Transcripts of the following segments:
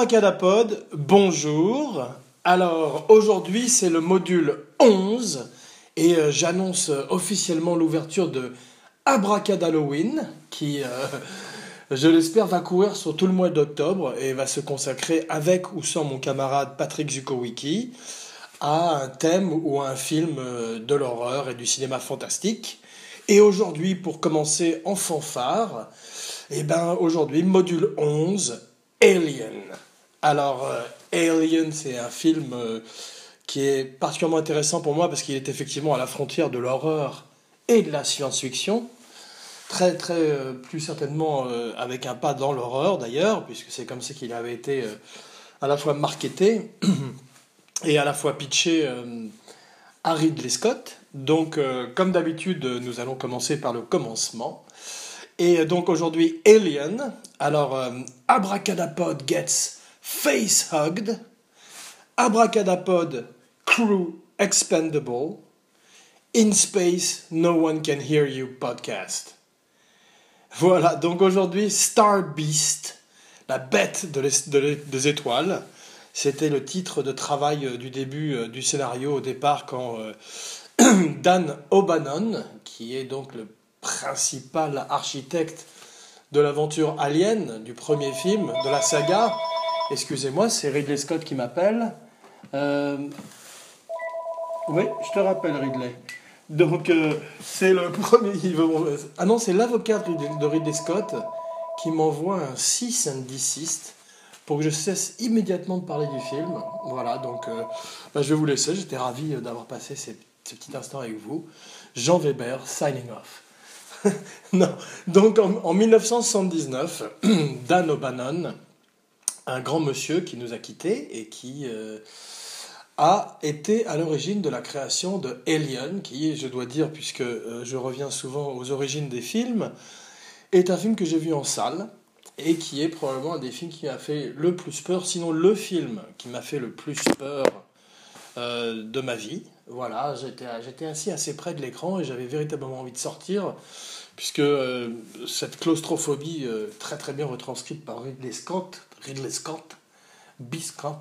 Abracadapod, bonjour. Alors aujourd'hui c'est le module 11 et euh, j'annonce officiellement l'ouverture de Abracadalloween qui, euh, je l'espère, va courir sur tout le mois d'octobre et va se consacrer avec ou sans mon camarade Patrick Zukowicki à un thème ou à un film euh, de l'horreur et du cinéma fantastique. Et aujourd'hui, pour commencer en fanfare, eh ben aujourd'hui module 11, Alien. Alors euh, Alien, c'est un film euh, qui est particulièrement intéressant pour moi parce qu'il est effectivement à la frontière de l'horreur et de la science-fiction. Très, très, euh, plus certainement avec un pas dans l'horreur d'ailleurs, puisque c'est comme ça qu'il avait été à la fois marketé et à la fois pitché à Ridley Scott. Donc, comme d'habitude, nous allons commencer par le commencement. Et donc aujourd'hui, Alien. Alors, Abracadapod gets face hugged. Abracadapod crew expendable. In space, no one can hear you podcast. Voilà, donc aujourd'hui, Star Beast, la bête des étoiles. C'était le titre de travail euh, du début euh, du scénario au départ quand euh, Dan O'Bannon, qui est donc le principal architecte de l'aventure Alien, du premier film, de la saga. Excusez-moi, c'est Ridley Scott qui m'appelle. Euh, Oui, je te rappelle Ridley. Donc, euh, c'est le premier. Ah non, c'est l'avocat de Ridley- Scott qui m'envoie un cease and desist pour que je cesse immédiatement de parler du film. Voilà, donc euh, bah, je vais vous laisser. J'étais ravi d'avoir passé ces petits instants avec vous. Jean Weber, signing off. non, donc en 1979, Dan O'Bannon, un grand monsieur qui nous a quittés et qui euh, a été à l'origine de la création de Alien, qui, je dois dire, puisque euh, je reviens souvent aux origines des films, est un film que j'ai vu en salle et qui est probablement un des films qui m'a fait le plus peur, sinon le film qui m'a fait le plus peur euh, de ma vie. Voilà, j'étais ainsi assez près de l'écran et j'avais véritablement envie de sortir, puisque cette claustrophobie très très bien retranscrite par Ridley Scott, Ridley Scott, B. Scott,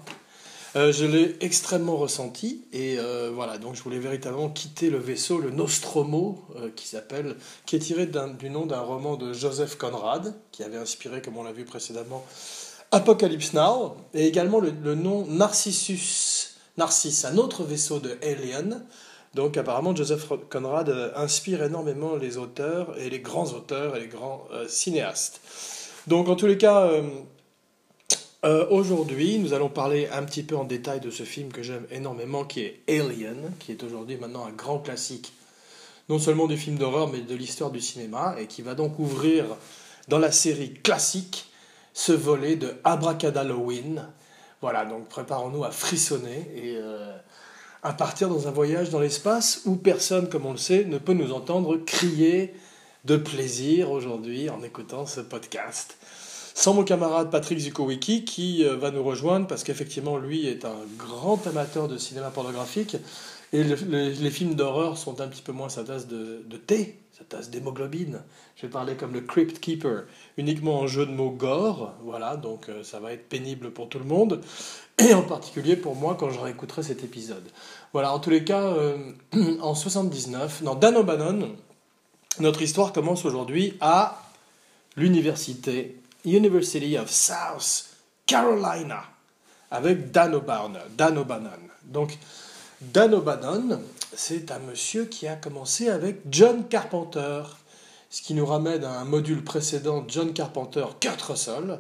euh, je l'ai extrêmement ressenti et euh, voilà donc je voulais véritablement quitter le vaisseau, le Nostromo euh, qui s'appelle, qui est tiré du nom d'un roman de Joseph Conrad qui avait inspiré, comme on l'a vu précédemment, Apocalypse Now et également le, le nom Narcissus, Narcisse, un autre vaisseau de Alien. Donc apparemment Joseph Conrad inspire énormément les auteurs et les grands auteurs et les grands cinéastes. Donc en tous les cas. Euh, Aujourd'hui, nous allons parler un petit peu en détail de ce film que j'aime énormément, qui est Alien, qui est aujourd'hui maintenant un grand classique, non seulement du film d'horreur, mais de l'histoire du cinéma, et qui va donc ouvrir dans la série classique ce volet de Abracadalloween. Voilà, donc préparons-nous à frissonner et euh, à partir dans un voyage dans l'espace où personne, comme on le sait, ne peut nous entendre crier de plaisir aujourd'hui en écoutant ce podcast sans mon camarade Patrick Zukowicki qui euh, va nous rejoindre parce qu'effectivement lui est un grand amateur de cinéma pornographique et le- le- les films d'horreur sont un petit peu moins sa tasse de, de thé, sa tasse d'hémoglobine. Je vais parler comme le Crypt Keeper, uniquement en jeu de mots gore, voilà, donc euh, ça va être pénible pour tout le monde et en particulier pour moi quand je réécouterai cet épisode. Voilà, en tous les cas, euh, en 79, dans Dan O'Bannon, notre histoire commence aujourd'hui à l'université University of South Carolina avec Dan O'Bannon. Dan O'Bannon. Donc, Dan O'Bannon, c'est un monsieur qui a commencé avec John Carpenter, ce qui nous ramène à un module précédent, John Carpenter, Kurt Russell,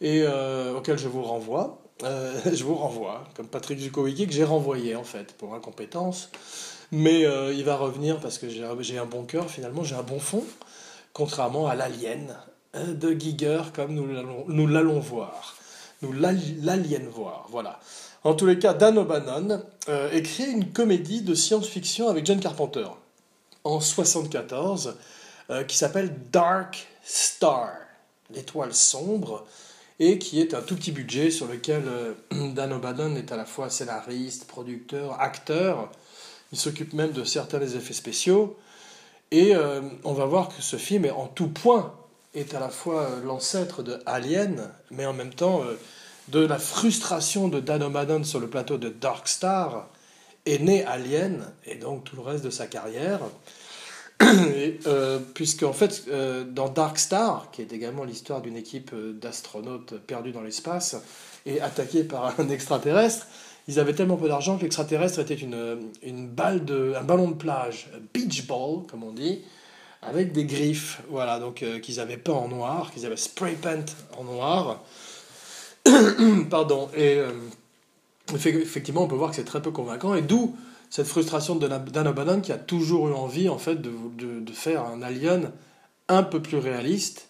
et euh, auquel je vous renvoie. Euh, je vous renvoie, comme Patrick Zukowicki, que j'ai renvoyé en fait pour incompétence. Mais euh, il va revenir parce que j'ai un- bon cœur, finalement, j'ai un bon fond, contrairement à l'Alien de Giger, comme nous l'allons- voir. Nous l'ali- l'alien voir, voilà. En tous les cas, Dan O'Bannon euh, écrit une comédie de science-fiction avec John Carpenter en 74 euh, qui s'appelle Dark Star, l'étoile sombre, et qui est un tout petit budget sur lequel euh, Dan O'Bannon est à la fois scénariste, producteur, acteur. Il s'occupe même de certains des effets spéciaux. Et euh, on va voir que ce film est en tout point est à la fois euh, l'ancêtre de Alien, mais en même temps euh, de la frustration de Dan O'Bannon sur le plateau de Dark Star, est né Alien, et donc tout le reste de sa carrière. Euh, puisque en fait, dans Dark Star, qui est également l'histoire d'une équipe d'astronautes perdus dans l'espace et attaqués par un extraterrestre, ils avaient tellement peu d'argent que l'extraterrestre était une, une balle de, un ballon de plage, beach ball, comme on dit, avec des griffes, voilà, donc euh, qu'ils avaient peint en noir, qu'ils avaient spray paint en noir. Pardon, et euh, effe- effectivement, on peut voir que c'est très peu convaincant, et d'où cette frustration de Dan- O'Bannon qui a toujours eu envie, en fait, de, faire un Alien un peu plus réaliste,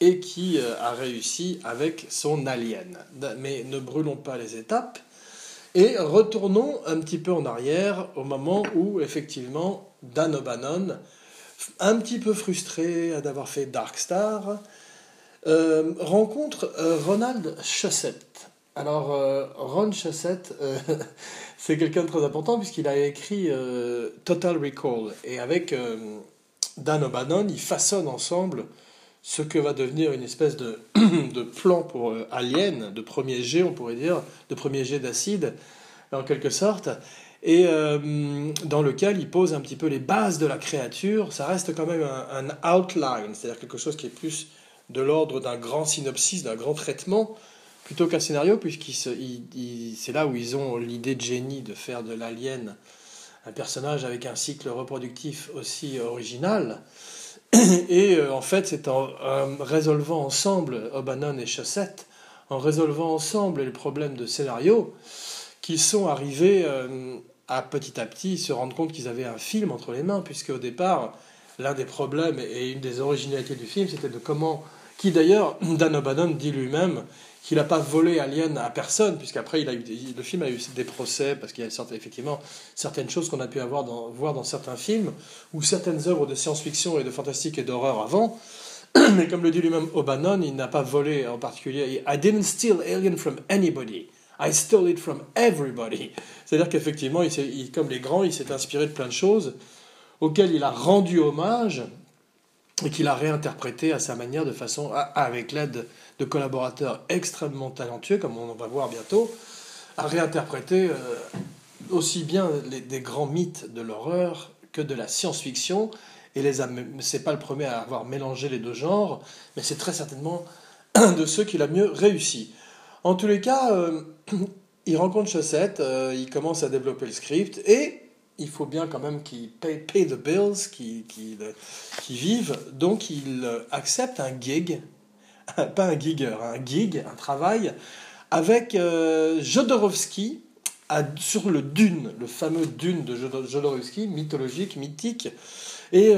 et qui euh, a réussi avec son Alien. Mais ne brûlons pas les étapes, et retournons un petit peu en arrière, au moment où, effectivement, Dan O'Bannon, un petit peu frustré d'avoir fait Dark Star, euh, rencontre euh, Ronald Shusett. Alors, euh, Ron Shusett, euh, c'est quelqu'un de très important puisqu'il a écrit euh, Total Recall. Et avec Dan O'Bannon, ils façonnent ensemble ce que va devenir une espèce de, de plan pour Alien, de premier jet, on pourrait dire, de premier jet d'acide, en quelque sorte et euh, dans lequel il pose un petit peu les bases de la créature. Ça reste quand même un, outline, c'est-à-dire quelque chose qui est plus de l'ordre d'un grand synopsis, d'un grand traitement, plutôt qu'un scénario, il- c'est là où ils ont l'idée de génie de faire de l'alien un personnage avec un cycle reproductif aussi original. Et euh, en fait, c'est en, en résolvant ensemble, O'Bannon et Chaussette, en résolvant ensemble les problèmes de scénario, qu'ils sont arrivés euh, à petit à petit se rendre compte qu'ils avaient un film entre les mains, puisque au départ, l'un des problèmes et une des originalités du film, c'était de comment, qui d'ailleurs, Dan O'Bannon dit lui-même qu'il n'a pas volé Alien à personne, puisqu'après, il a le film a eu des procès, parce qu'il y a effectivement certaines choses qu'on a pu avoir voir dans certains films, ou certaines œuvres de science-fiction et de fantastique et d'horreur avant, mais comme le dit lui-même O'Bannon, il n'a pas volé en particulier. I didn't steal Alien from anybody. I stole it from everybody. C'est-à-dire qu'effectivement, comme les grands, il s'est inspiré de plein de choses auxquelles il a rendu hommage et qu'il a réinterprété à sa manière, de façon, avec l'aide de collaborateurs extrêmement talentueux, comme on va voir bientôt, à réinterpréter euh, aussi bien des grands mythes de l'horreur que de la science-fiction. Et les a- c'est pas le premier à avoir mélangé les deux genres, mais c'est très certainement un de ceux qui l'a mieux réussi. En tous les cas, euh, il rencontre Chaussette, euh, il commence à développer le script et il faut bien quand même qu'il pay, pay the bills, qu'il vive. Donc il euh, accepte un gig, pas un gigger, un gig, un travail avec euh, Jodorowsky sur le Dune, le fameux Dune de Jodo- Jodorowsky, mythologique, mythique. Et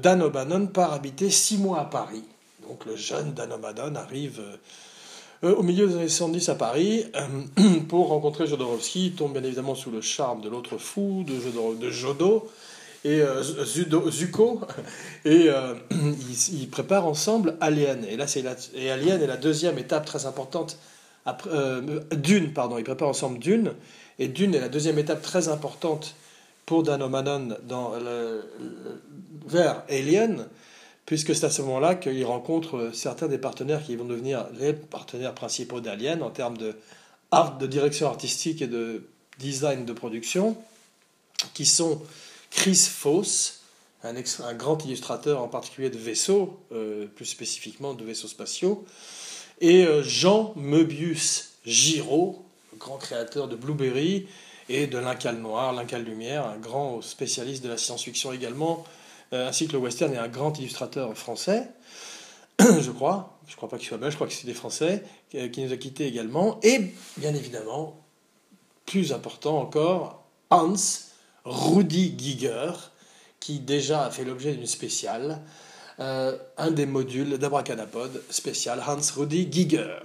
Dan O'Bannon part habiter six mois à Paris. Donc le jeune Dan O'Bannon arrive euh, au milieu des années 70 à Paris euh, pour rencontrer Jodorowsky. Il tombe bien évidemment sous le charme de l'autre fou, de, Jodor- de Jodo et euh, Zudo- Zuko. Et euh, ils, ils préparent ensemble Alien. Et là, c'est la, et Alien est la deuxième étape très importante. Après, euh, Dune, pardon. Ils préparent ensemble Dune. Et Dune est la deuxième étape très importante pour Dan O'Bannon dans le- le- vers Alien, puisque c'est à ce moment-là qu'il rencontre certains des partenaires qui vont devenir les partenaires principaux d'Alien en termes de, art, de direction artistique et de design de production, qui sont Chris Foss, un, grand illustrateur en particulier de vaisseaux, euh, plus spécifiquement de vaisseaux spatiaux, et euh, Jean Möbius Giraud, grand créateur de Blueberry et de L'Incal Noir, L'Incal Lumière, un grand spécialiste de la science-fiction également, euh, ainsi que le western et un grand illustrateur français, je crois, je crois pas qu'il soit belge, je crois que c'est des Français, qui, qui nous a quittés également, et bien évidemment, plus important encore, Hans Rudi Giger, qui déjà a fait l'objet d'une spéciale, euh, un des modules d'Abracadapod spécial Hans Rudi Giger.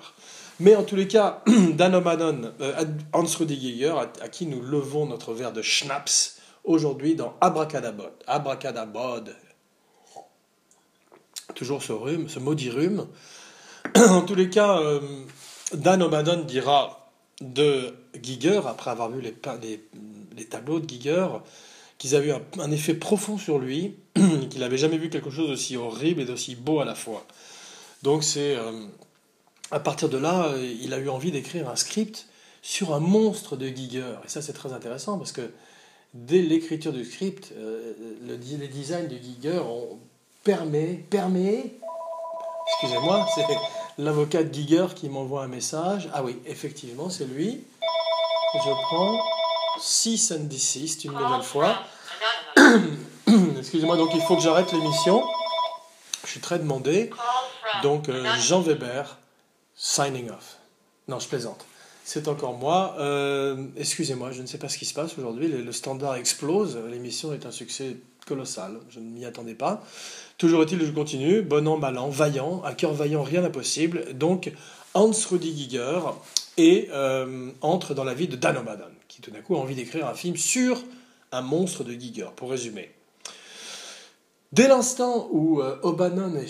Mais en tous les cas, Dan O'Bannon, euh, Hans Rudi Giger, à, à qui nous levons notre verre de schnapps aujourd'hui dans Abracadabod. Abracadabod. Toujours ce rhume, ce maudit rhume. en tous les cas, euh, Dan O'Bannon dira de Giger, après avoir vu les, tableaux de Giger, qu'ils avaient eu un, un effet profond sur lui, qu'il n'avait jamais vu quelque chose d'aussi horrible et d'aussi beau à la fois. Donc c'est à partir de là, il a eu envie d'écrire un script sur un monstre de Giger. Et ça c'est très intéressant parce que dès l'écriture du script, le, les designs de Giger ont permis, permis excusez-moi, c'est l'avocat de Giger qui m'envoie un message. Ah oui, effectivement, c'est lui. Je prends 6 and 6 une nouvelle fois. Excusez-moi, donc il faut que j'arrête l'émission. Je suis très demandé. Donc euh, Jean Weber, signing off. Non, je plaisante. C'est encore moi. Euh, excusez-moi, je ne sais pas ce qui se passe aujourd'hui. Le, standard explose. L'émission est un succès colossal. Je ne m'y attendais pas. Toujours est-il je continue. Bon an, mal an, vaillant. À cœur vaillant, rien d'impossible. Donc, Hans Rudi Giger et euh, entre dans la vie de Dan O'Bannon, qui tout d'un coup a envie d'écrire un film sur un monstre de Giger, pour résumer. Dès l'instant où euh, O'Bannon et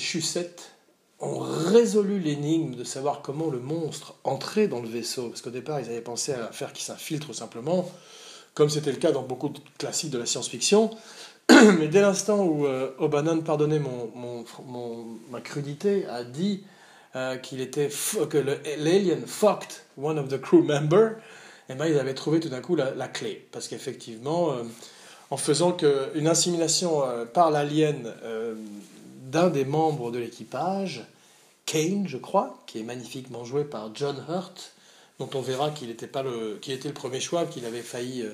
ont résolu l'énigme de savoir comment le monstre entrait dans le vaisseau, parce qu'au départ ils avaient pensé à faire qu'il s'infiltre simplement, comme c'était le cas dans beaucoup de classiques de la science-fiction, mais dès l'instant où euh, O'Bannon, pardonnez mon, ma crudité, a dit euh, qu'il était que l'alien fucked one of the crew members, et eh ben, ils avaient trouvé tout d'un coup la, clé. Parce qu'effectivement, euh, en faisant que, une assimilation euh, par l'alien d'un des membres de l'équipage, Kane, je crois, qui est magnifiquement joué par John Hurt, dont on verra qu'il était, pas le, qu'il était le premier choix, qu'il avait failli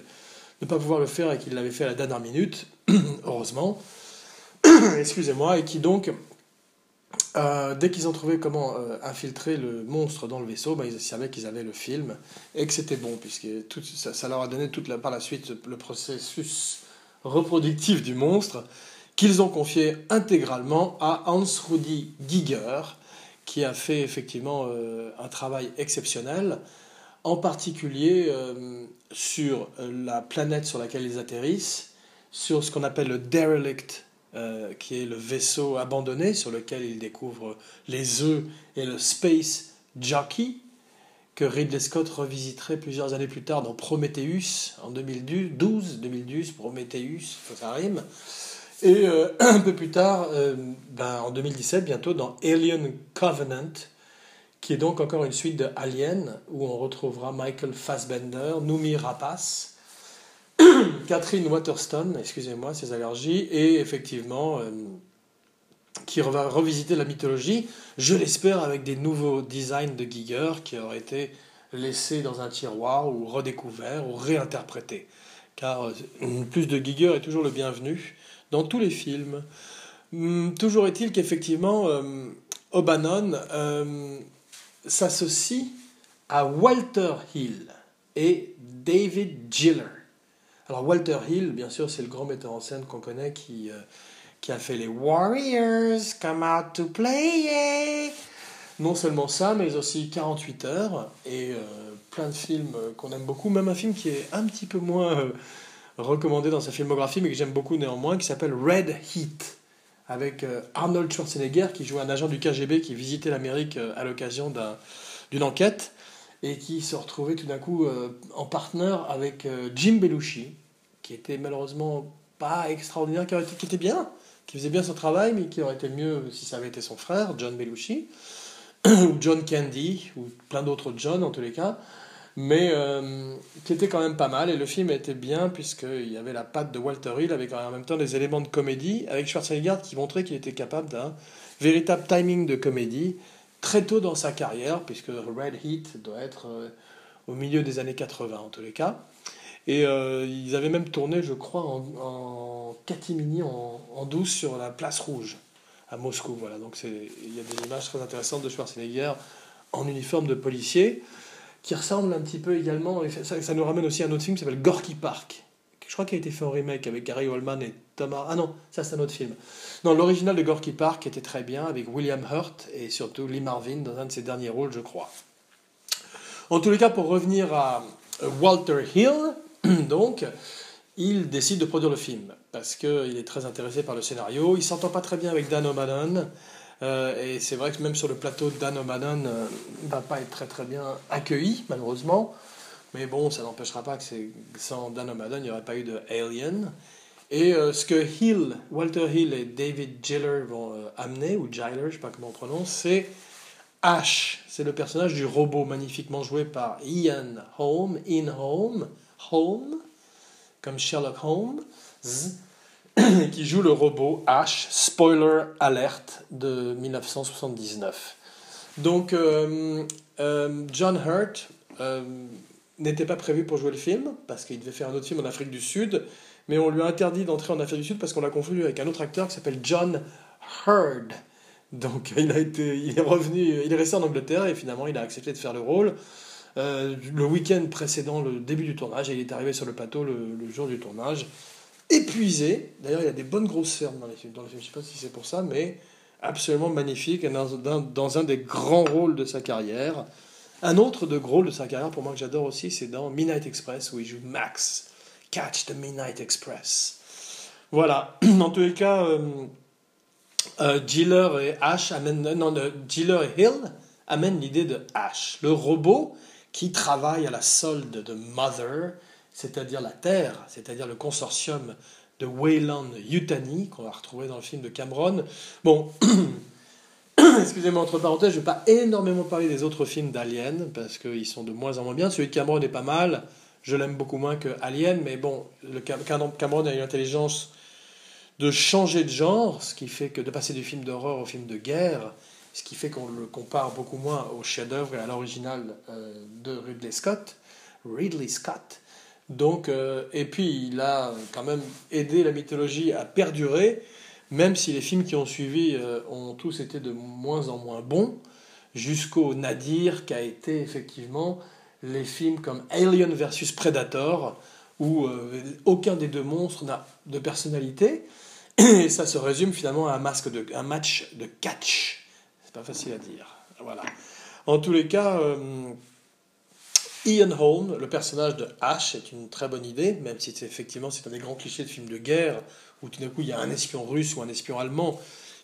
ne pas pouvoir le faire et qu'il l'avait fait à la dernière minute, heureusement. Excusez-moi, et qui donc euh, dès qu'ils ont trouvé comment euh, infiltrer le monstre dans le vaisseau, bah, ils savaient qu'ils avaient le film et que c'était bon, puisque tout, ça, leur a donné toute la, par la suite le processus reproductif du monstre, qu'ils ont confié intégralement à Hans Rudi Giger, qui a fait effectivement euh, un travail exceptionnel, en particulier sur la planète sur laquelle ils atterrissent, sur ce qu'on appelle le derelict euh, qui est le vaisseau abandonné sur lequel il découvre les œufs et le Space Jockey, que Ridley Scott revisiterait plusieurs années plus tard dans Prometheus en 2012, 2012 Prometheus, ça rime. Et euh, un peu plus tard, euh, ben, en 2017, bientôt, dans Alien Covenant, qui est donc encore une suite de Alien, où on retrouvera Michael Fassbender, Noomi Rapace, Catherine Waterston, excusez-moi, ses allergies, et effectivement, euh, qui va revisiter la mythologie, je l'espère avec des nouveaux designs de Giger qui auraient été laissés dans un tiroir ou redécouverts ou réinterprétés. Car plus de Giger est toujours le bienvenu dans tous les films. Hum, toujours est-il qu'effectivement, euh, O'Bannon s'associe à Walter Hill et David Giller alors Walter Hill, bien sûr, c'est le grand metteur en scène qu'on connaît qui, euh, qui a fait les Warriors, Come Out to Play. Non seulement ça, mais aussi 48 heures et euh, plein de films qu'on aime beaucoup. Même un film qui est un petit peu moins euh, recommandé dans sa filmographie, mais que j'aime beaucoup néanmoins, qui s'appelle Red Heat, avec Arnold Schwarzenegger qui joue un agent du KGB qui visitait l'Amérique à l'occasion d'une enquête et qui se retrouvait tout d'un coup euh, en partenaire avec euh, Jim Belushi, qui était malheureusement pas extraordinaire, qui, qui, était bien, qui faisait bien son travail, mais qui aurait été mieux si ça avait été son frère, John Belushi, ou John Candy, ou plein d'autres John en tous les cas, mais euh, qui était quand même pas mal, et le film était bien, puisqu'il y avait la patte de Walter Hill, avec en même temps des éléments de comédie, avec Schwarzenegger qui montrait qu'il était capable d'un véritable timing de comédie, très tôt dans sa carrière, puisque Red Heat doit être euh, au milieu des années 80 en tous les cas. Et euh, ils avaient même tourné, je crois, en, en catimini, en, douce sur la place rouge à Moscou. Voilà, donc il y a des images très intéressantes de Schwarzenegger en uniforme de policier, qui ressemble un petit peu également, ça, ça nous ramène aussi à un autre film qui s'appelle Gorky Park, je crois qu'il a été fait en remake avec Gary Oldman et Thomas. Ah non, ça c'est un autre film. Non, l'original de Gorky Park était très bien avec William Hurt et surtout Lee Marvin dans un de ses derniers rôles, je crois. En tous les cas, pour revenir à euh, Walter Hill, donc, il décide de produire le film parce qu'il est très intéressé par le scénario. Il s'entend pas très bien avec Dan O'Bannon. Euh, et c'est vrai que même sur le plateau, Dan O'Bannon euh, va pas être très très bien accueilli, malheureusement. Mais bon, ça n'empêchera pas que sans Dan O'Bannon, il n'y aurait pas eu de Alien. Et euh, ce que Hill, Walter Hill et David Giller vont euh, amener, ou Giler, je ne sais pas comment on prononce, c'est Ash. C'est le personnage du robot magnifiquement joué par Ian Holm, In Holm, Holm, comme Sherlock Holmes, qui joue le robot Ash, spoiler alert de 1979. Donc, euh, John Hurt n'était pas prévu pour jouer le film, parce qu'il devait faire un autre film en Afrique du Sud, mais on lui a interdit d'entrer en Afrique du Sud parce qu'on l'a confondu avec un autre acteur qui s'appelle John Hurd. Donc il, a été, il est revenu, il est resté en Angleterre et finalement il a accepté de faire le rôle. Euh, le week-end précédent le début du tournage, et il est arrivé sur le plateau le, jour du tournage, épuisé. D'ailleurs, il y a des bonnes grosses fermes dans, les films, dans je ne sais pas si c'est pour ça, mais absolument magnifique, dans, dans, un des grands rôles de sa carrière. Un autre de gros rôle de sa carrière, pour moi que j'adore aussi, c'est dans Midnight Express, où il joue Max, Catch the Midnight Express. Voilà, en tous les cas, euh, euh, et Ash amènent, euh, non, Giller et Hill amènent l'idée de Ash, le robot qui travaille à la solde de Mother, c'est-à-dire la Terre, c'est-à-dire le consortium de Wayland Yutani, qu'on va retrouver dans le film de Cameron. Bon, excusez-moi, entre parenthèses, je ne vais pas énormément parler des autres films d'Alien, parce qu'ils sont de moins en moins bien. Celui de Cameron est pas mal. Je l'aime beaucoup moins que Alien, mais bon, le Cameron a une intelligence de changer de genre, ce qui fait que de passer du film d'horreur au film de guerre, ce qui fait qu'on le compare beaucoup moins au chef-d'œuvre et à l'original euh, de Ridley Scott. Ridley Scott. Donc, euh, et puis il a quand même aidé la mythologie à perdurer, même si les films qui ont suivi euh, ont tous été de moins en moins bons, jusqu'au Nadir qui a été effectivement les films comme Alien versus Predator, où euh, aucun des deux monstres n'a de personnalité, et ça se résume finalement à un, masque de, un match de catch. C'est pas facile à dire. Voilà. En tous les cas, Ian Holm, le personnage de Ash, est une très bonne idée, même si c'est effectivement c'est un des grands clichés de films de guerre, où tout d'un coup il y a un espion russe ou un espion allemand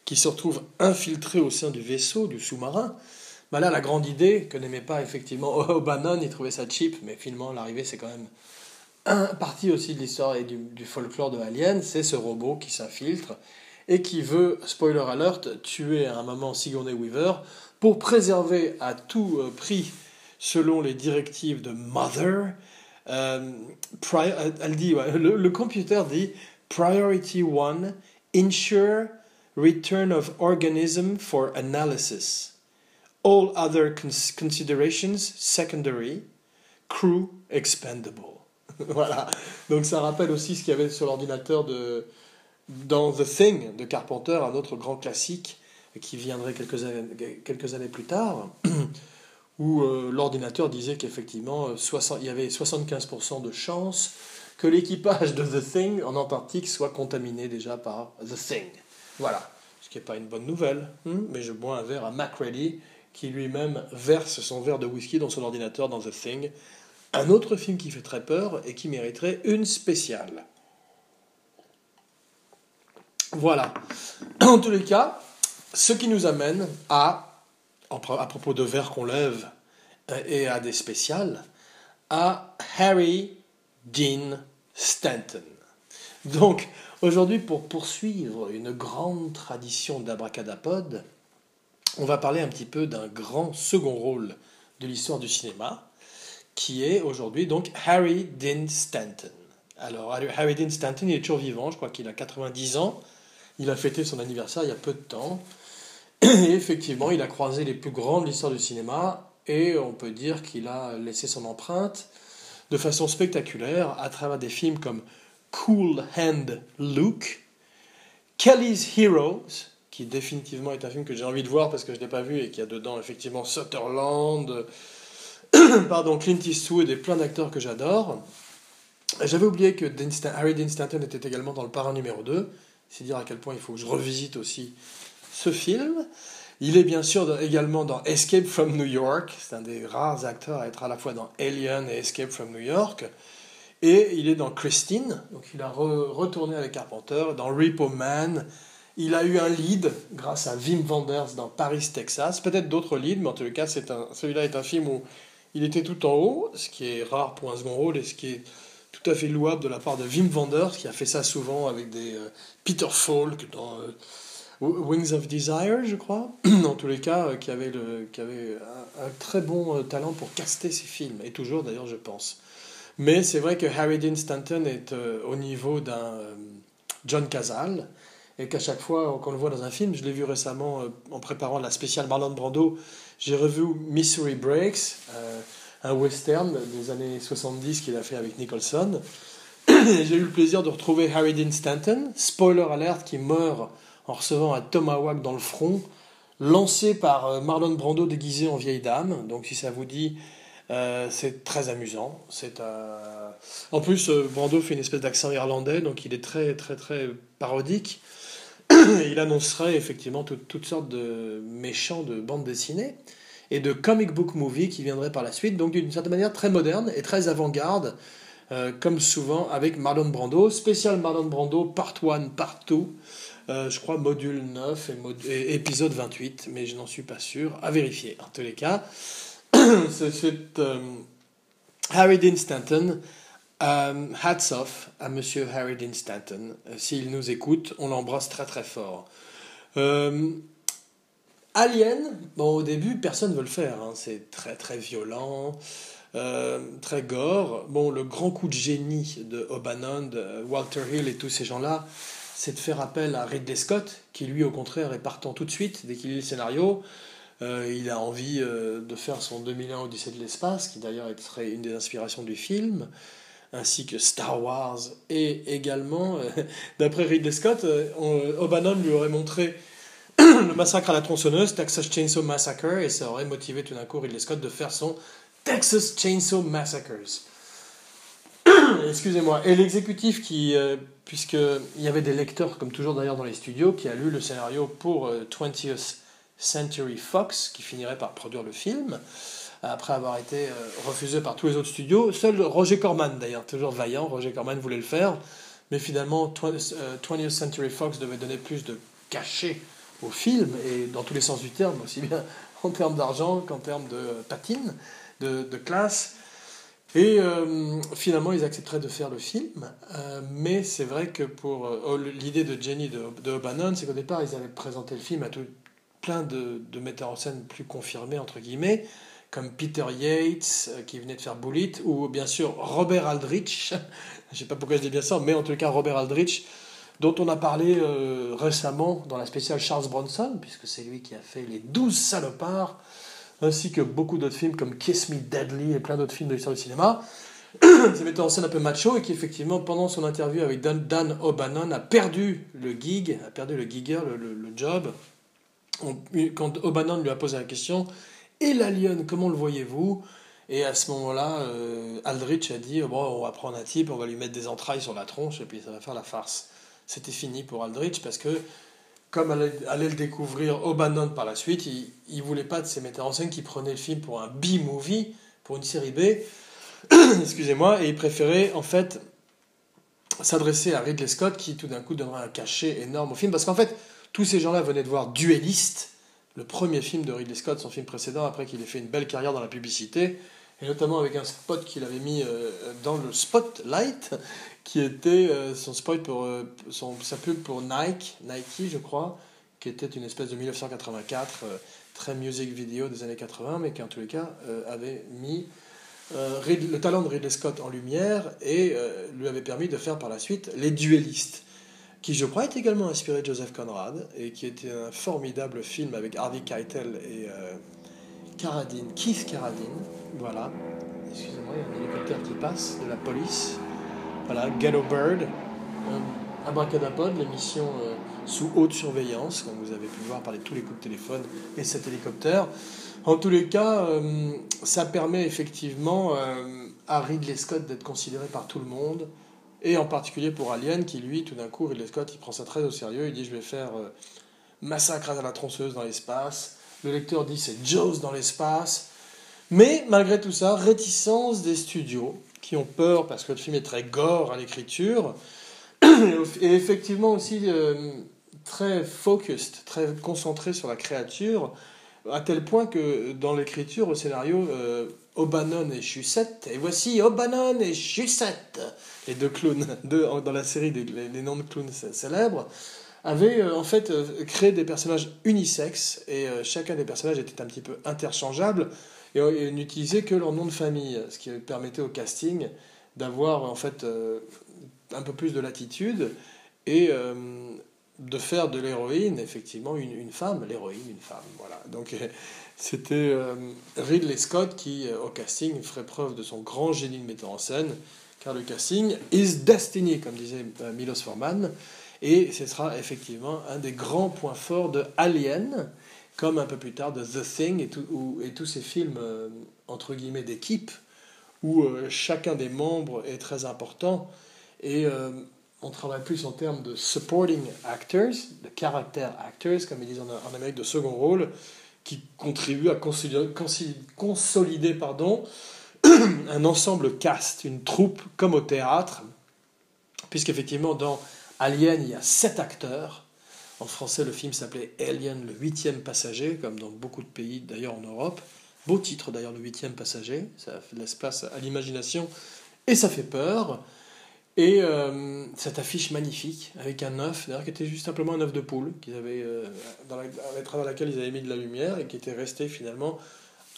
qui se retrouve infiltré au sein du vaisseau, du sous-marin, bah là, la grande idée que n'aimait pas effectivement O'Bannon, il trouvait ça cheap, mais finalement, l'arrivée, c'est quand même un partie aussi de l'histoire et du, folklore de Alien, c'est ce robot qui s'infiltre et qui veut, spoiler alert, tuer à un moment Sigourney Weaver pour préserver à tout euh, prix, selon les directives de Mother, euh, elle dit, le, le computer dit Priority one, ensure return of organism for analysis. All other considerations secondary, crew expendable. voilà. Donc ça rappelle aussi ce qu'il y avait sur l'ordinateur de dans The Thing de Carpenter, un autre grand classique qui viendrait quelques années, quelques années plus tard, où euh, l'ordinateur disait qu'effectivement euh, il y avait 75% de chances que l'équipage de The Thing en Antarctique soit contaminé déjà par The Thing. Voilà. Ce qui n'est pas une bonne nouvelle, hein, mais je bois un verre à Macready qui lui-même verse son verre de whisky dans son ordinateur dans The Thing. Un autre film qui fait très peur et qui mériterait une spéciale. Voilà. En tous les cas, ce qui nous amène à, à propos de verres qu'on lève euh, et à des spéciales, à Harry Dean Stanton. Donc, aujourd'hui, pour poursuivre une grande tradition d'abracadapod, on va parler un petit peu d'un grand second rôle de l'histoire du cinéma, qui est aujourd'hui donc Harry Dean Stanton. Alors Harry Dean Stanton, il est toujours vivant, je crois qu'il a 90 ans. Il a fêté son anniversaire il y a peu de temps. Et effectivement, il a croisé les plus grands de l'histoire du cinéma et on peut dire qu'il a laissé son empreinte de façon spectaculaire à travers des films comme Cool Hand Luke, Kelly's Heroes, qui définitivement est un film que j'ai envie de voir parce que je ne l'ai pas vu et qui a dedans effectivement Sutherland, pardon, Clint Eastwood et plein d'acteurs que j'adore. J'avais oublié que Harry Dean Stanton était également dans Le Parrain numéro 2. C'est dire à quel point il faut que je revisite aussi ce film. Il est bien sûr également dans Escape from New York. C'est un des rares acteurs à être à la fois dans Alien et Escape from New York. Et il est dans Christine, donc il a retourné avec Carpenter, dans Repo Man, il a eu un lead grâce à Wim Wenders dans Paris, Texas. Peut-être d'autres leads, mais en tout cas, celui-là est un film où il était tout en haut, ce qui est rare pour un second rôle et ce qui est tout à fait louable de la part de Wim Wenders, qui a fait ça souvent avec des euh, Peter Falk dans euh, Wings of Desire, je crois. en tous les cas, euh, qui avait, le, qui avait un, très bon euh, talent pour caster ses films, et toujours d'ailleurs, je pense. Mais c'est vrai que Harry Dean Stanton est euh, au niveau d'un John Cazale, et qu'à chaque fois qu'on le voit dans un film, je l'ai vu récemment en préparant la spéciale Marlon Brando, j'ai revu Mystery Breaks, un western des années 70 qu'il a fait avec Nicholson. J'ai eu le plaisir de retrouver Harry Dean Stanton, spoiler alert, qui meurt en recevant un tomahawk dans le front, lancé par euh, Marlon Brando déguisé en vieille dame. Donc si ça vous dit, euh, c'est très amusant. C'est euh, En plus, Brando fait une espèce d'accent irlandais, donc il est très très très parodique. il annoncerait effectivement tout- toutes sortes de méchants de bande dessinée et de comic book movie qui viendraient par la suite, donc d'une certaine manière très moderne et très avant-garde, comme souvent avec Marlon Brando, spécial Marlon Brando, part 1, part 2, euh, je crois module 9 et, épisode 28, mais je n'en suis pas sûr, à vérifier en tous les cas. C'est euh, Harry Dean Stanton. Euh, hats off à Monsieur Harry Dean Stanton. S'il nous écoute, on l'embrasse très très fort. Alien, bon, au début, personne ne veut le faire. hein. C'est très très violent, très gore. Bon, le grand coup de génie de O'Bannon, de Walter Hill et tous ces gens-là, c'est de faire appel à Ridley Scott, qui lui, au contraire, est partant tout de suite dès qu'il lit le scénario. Euh, il a envie euh, de faire son 2001 Odyssée de l'espace, qui d'ailleurs serait une des inspirations du film, ainsi que Star Wars, et également, euh, d'après Ridley Scott, on- O'Bannon lui aurait montré le massacre à la tronçonneuse, Texas Chainsaw Massacre, et ça aurait motivé tout d'un coup Ridley Scott de faire son Texas Chainsaw Massacres. Excusez-moi. Et l'exécutif qui, euh, puisqu'il y avait des lecteurs, comme toujours d'ailleurs dans les studios, qui a lu le scénario pour euh, 20th Century Fox, qui finirait par produire le film, après avoir été euh, refusé par tous les autres studios. Seul Roger Corman, d'ailleurs, toujours vaillant, Roger Corman voulait le faire, mais finalement 20th, euh, 20th Century Fox devait donner plus de cachet au film, et dans tous les sens du terme, aussi bien en termes d'argent qu'en termes de euh, patine, de classe. Et euh, finalement, ils accepteraient de faire le film, euh, mais c'est vrai que pour euh, oh, l'idée de Jenny de, de O'Bannon, c'est qu'au départ, ils avaient présenté le film à tout, plein de, de metteurs en scène plus confirmés, entre guillemets, comme Peter Yates, qui venait de faire Bullet, ou bien sûr Robert Aldrich, je sais pas pourquoi je dis bien ça, mais en tout cas Robert Aldrich, dont on a parlé récemment dans la spéciale Charles Bronson, puisque c'est lui qui a fait Les Douze Salopards, ainsi que beaucoup d'autres films comme Kiss Me Deadly et plein d'autres films de l'histoire du cinéma. C'est metteur en scène un peu macho et qui effectivement pendant son interview avec Dan, O'Bannon a perdu le gig, a perdu le gigger, le, job. Quand O'Bannon lui a posé la question, et l'alien, comment le voyez-vous? Et à ce moment-là, euh, Aldrich a dit, bon, on va prendre un type, on va lui mettre des entrailles sur la tronche et puis ça va faire la farce. C'était fini pour Aldrich parce que comme allait, le découvrir O'Bannon par la suite, il ne voulait pas de ces metteurs en scène qui prenaient le film pour un B-movie, pour une série B, excusez-moi, et il préférait en fait s'adresser à Ridley Scott qui tout d'un coup donnerait un cachet énorme au film, parce qu'en fait, tous ces gens-là venaient de voir Duelist, le premier film de Ridley Scott, son film précédent, après qu'il ait fait une belle carrière dans la publicité, et notamment avec un spot qu'il avait mis euh, dans le Spotlight, qui était euh, son spot pour euh, son, sa pub pour Nike, Nike je crois, qui était une espèce de 1984, euh, très music video des années 80, mais qui en tous les cas avait mis le talent de Ridley Scott en lumière et lui avait permis de faire par la suite Les Duellistes, qui je crois est également inspiré de Joseph Conrad et qui était un formidable film avec Harvey Keitel et Carradine, Keith Carradine, voilà. Excusez-moi, il y a un hélicoptère qui passe de la police. Voilà, Ghetto Bird, euh, Abracadapod, l'émission sous haute surveillance, comme vous avez pu le voir par les- tous les coups de téléphone et cet hélicoptère. En tous les cas, euh, ça permet effectivement euh, à Ridley Scott d'être considéré par tout le monde, et en particulier pour Alien, qui lui, tout d'un coup, Ridley Scott, il prend ça très au sérieux, il dit je vais faire euh, Massacre à la tronçonneuse dans l'espace, le lecteur dit c'est Jaws dans l'espace, mais malgré tout ça, réticence des studios, qui ont peur parce que le film est très gore à l'écriture, et effectivement aussi euh, très focused, très concentré sur la créature, à tel point que dans l'écriture, au scénario, euh, O'Bannon et Chussette. Et voici O'Bannon et Chussette, les deux clowns deux, dans la série des les, noms de clowns célèbres, avaient euh, en fait euh, créé des personnages unisexes et chacun des personnages était un petit peu interchangeable et, et n'utilisait que leur nom de famille, ce qui permettait au casting d'avoir en fait un peu plus de latitude et de faire de l'héroïne, effectivement, une, une femme, l'héroïne, une femme. Voilà. Donc c'était euh, Ridley Scott qui, euh, au casting, ferait preuve de son grand génie de metteur en scène, car le casting is destiny, comme disait euh, Milos Forman, et ce sera effectivement un des grands points forts de Alien, comme un peu plus tard de The Thing et, tous ces films, entre guillemets, d'équipe, où chacun des membres est très important, et on travaille plus en termes de supporting actors, de character actors, comme ils disent en, Amérique, de second rôle, qui contribuent à consolider, un ensemble cast, une troupe comme au théâtre, puisqu'effectivement dans Alien, il y a sept acteurs. En français, le film s'appelait Alien, le huitième passager, comme dans beaucoup de pays, d'ailleurs en Europe. Beau titre d'ailleurs, le huitième passager, ça laisse place à l'imagination et ça fait peur. Et euh, cette affiche magnifique, avec un œuf, d'ailleurs, qui était juste simplement un œuf de poule, qu'ils avaient, euh, dans la, à travers laquelle ils avaient mis de la lumière, et qui était resté finalement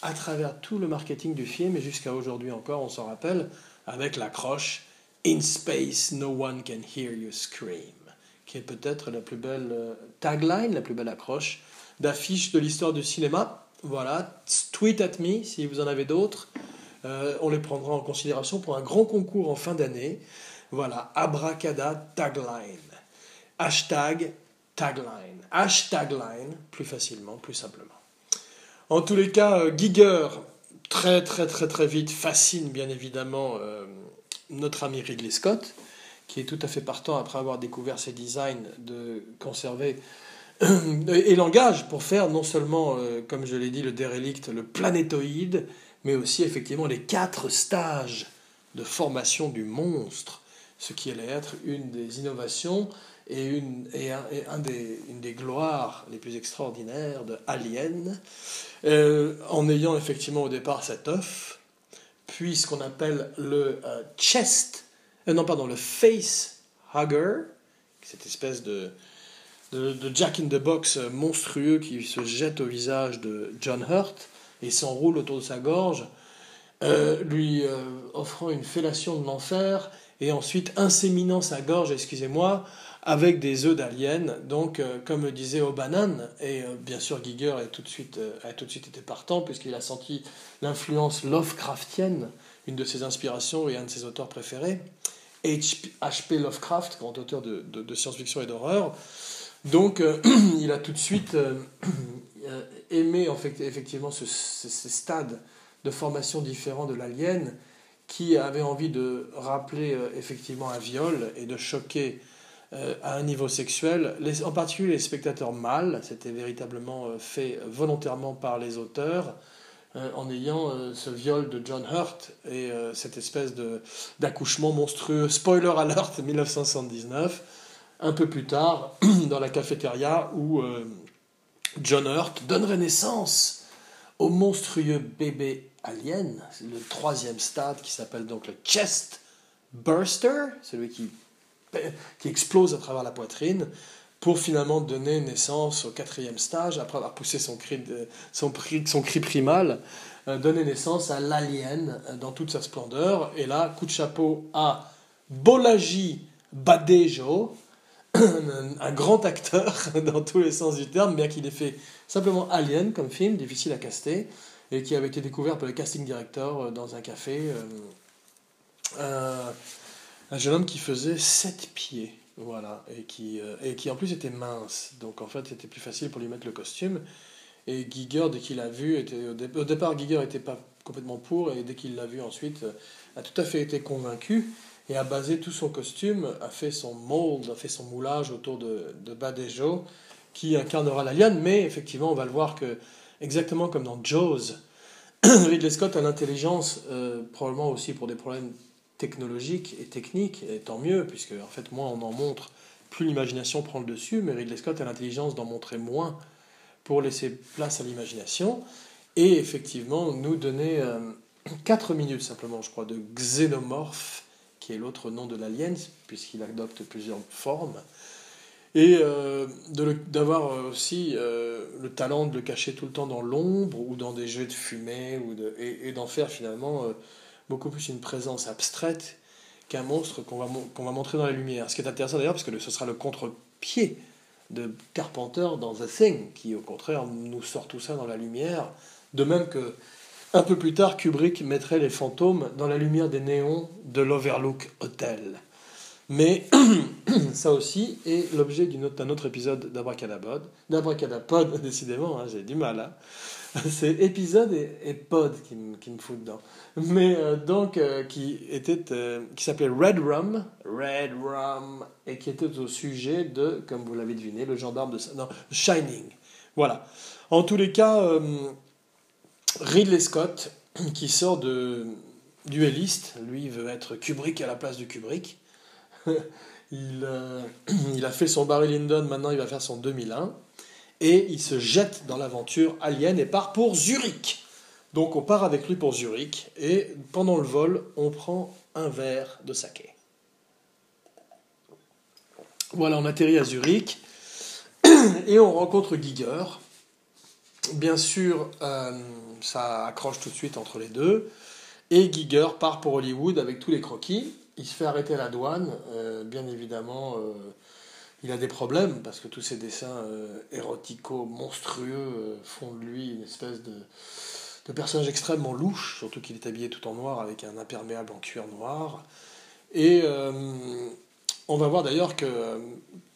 à travers tout le marketing du film, et jusqu'à aujourd'hui encore, on s'en rappelle, avec l'accroche In space, no one can hear you scream, qui est peut-être la plus belle euh, tagline, la plus belle accroche d'affiche de l'histoire du cinéma. Voilà, tweet at me si vous en avez d'autres. on les prendra en considération pour un grand concours en fin d'année. Voilà, abracada tagline. Hashtag tagline. Hashtag line, plus facilement, plus simplement. En tous les cas, euh, Giger, très très très très vite, fascine bien évidemment euh, notre ami Ridley Scott, qui est tout à fait partant après avoir découvert ses designs de conserver et l'engage pour faire non seulement, euh, comme je l'ai dit, le dérélict, le planétoïde, mais aussi effectivement les quatre stages de formation du monstre ce qui allait être une des innovations et, une, et, un, des, une des gloires les plus extraordinaires de Alien, euh, en ayant effectivement au départ cet œuf, puis ce qu'on appelle le euh, chest, euh, non pardon, le face hugger, cette espèce de, Jack in the Box monstrueux qui se jette au visage de John Hurt et s'enroule autour de sa gorge, lui offrant une fellation de l'enfer et ensuite inséminant sa gorge, excusez-moi, avec des œufs d'alien. Donc, euh, comme le disait O'Bannon, et euh, bien sûr Giger tout de suite, euh, a tout de suite été partant, puisqu'il a senti l'influence Lovecraftienne, une de ses inspirations et un de ses auteurs préférés, H.P. Lovecraft, grand auteur de, science-fiction et d'horreur. Donc, il a tout de suite aimé en fait, effectivement ce, ces stades de formation différents de l'alien qui avait envie de rappeler euh, effectivement un viol et de choquer euh, à un niveau sexuel, en particulier les spectateurs mâles, c'était véritablement euh, fait volontairement par les auteurs, en ayant ce viol de John Hurt et cette espèce d'accouchement monstrueux. Spoiler alert 1979, un peu plus tard, dans la cafétéria où John Hurt donnerait naissance au monstrueux bébé alien, le troisième stade qui s'appelle donc le chest burster, celui qui, qui explose à travers la poitrine, pour finalement donner naissance au quatrième stage, après avoir poussé son cri, primal, euh, donner naissance à l'alien euh, dans toute sa splendeur. Et là, coup de chapeau à Bolaji Badejo, un grand acteur dans tous les sens du terme, bien qu'il ait fait simplement Alien comme film, difficile à caster et qui avait été découvert par le casting director euh, dans un café. Euh, un jeune homme qui faisait 7 pieds, voilà, et qui, euh, et qui en plus était mince. Donc en fait, c'était plus facile pour lui mettre le costume. Et Giger, dès qu'il l'a vu, était, au, départ, Giger n'était pas complètement pour, et dès qu'il l'a vu ensuite, a tout à fait été convaincu et a basé tout son costume, a fait son mold, a fait son moulage autour de, de Badejo, qui incarnera l'alien, mais effectivement, on va le voir que exactement comme dans Jaws, Ridley Scott a l'intelligence, euh, probablement aussi pour des problèmes technologiques et techniques, et tant mieux, puisque en fait, moins on en montre, plus l'imagination prend le dessus, mais Ridley Scott a l'intelligence d'en montrer moins pour laisser place à l'imagination, et effectivement nous donner euh, 4 minutes simplement, je crois, de Xenomorph, qui est l'autre nom de l'alien, puisqu'il adopte plusieurs formes. Et euh, d'avoir aussi euh, le talent de le cacher tout le temps dans l'ombre ou dans des jeux de fumée, ou de, et, d'en faire finalement euh, beaucoup plus une présence abstraite qu'un monstre qu'on va, montrer dans la lumière. Ce qui est intéressant d'ailleurs, parce que ce sera le contre-pied de Carpenter dans The Thing, qui au contraire nous sort tout ça dans la lumière, de même que un peu plus tard, Kubrick mettrait les fantômes dans la lumière des néons de l'Overlook Hotel. Mais ça aussi est l'objet d'un autre, épisode d'Abracadapod. D'Abracadapod, décidément, hein, j'ai du mal. Hein. C'est épisode et, pod qui, me fout dedans. Mais euh, donc, euh, qui, était, euh, qui s'appelait Red Rum, Red Rum, et qui était au sujet de, comme vous l'avez deviné, le gendarme de... Non, Shining. Voilà. En tous les cas Ridley Scott, qui sort de dueliste, lui veut être Kubrick à la place de Kubrick. il, il, a fait son Barry Lyndon, maintenant il va faire son 2001. Et il se jette dans l'aventure Alien et part pour Zurich. Donc on part avec lui pour Zurich et pendant le vol, on prend un verre de saké. Voilà, on atterrit à Zurich et on rencontre Giger. Bien sûr, euh, ça accroche tout de suite entre les deux. Et Giger part pour Hollywood avec tous les croquis. Il se fait arrêter à la douane. Euh, bien évidemment, euh, il a des problèmes parce que tous ces dessins euh, érotico monstrueux font de lui une espèce de, personnage extrêmement louche, surtout qu'il est habillé tout en noir avec un imperméable en cuir noir. Et on va voir d'ailleurs que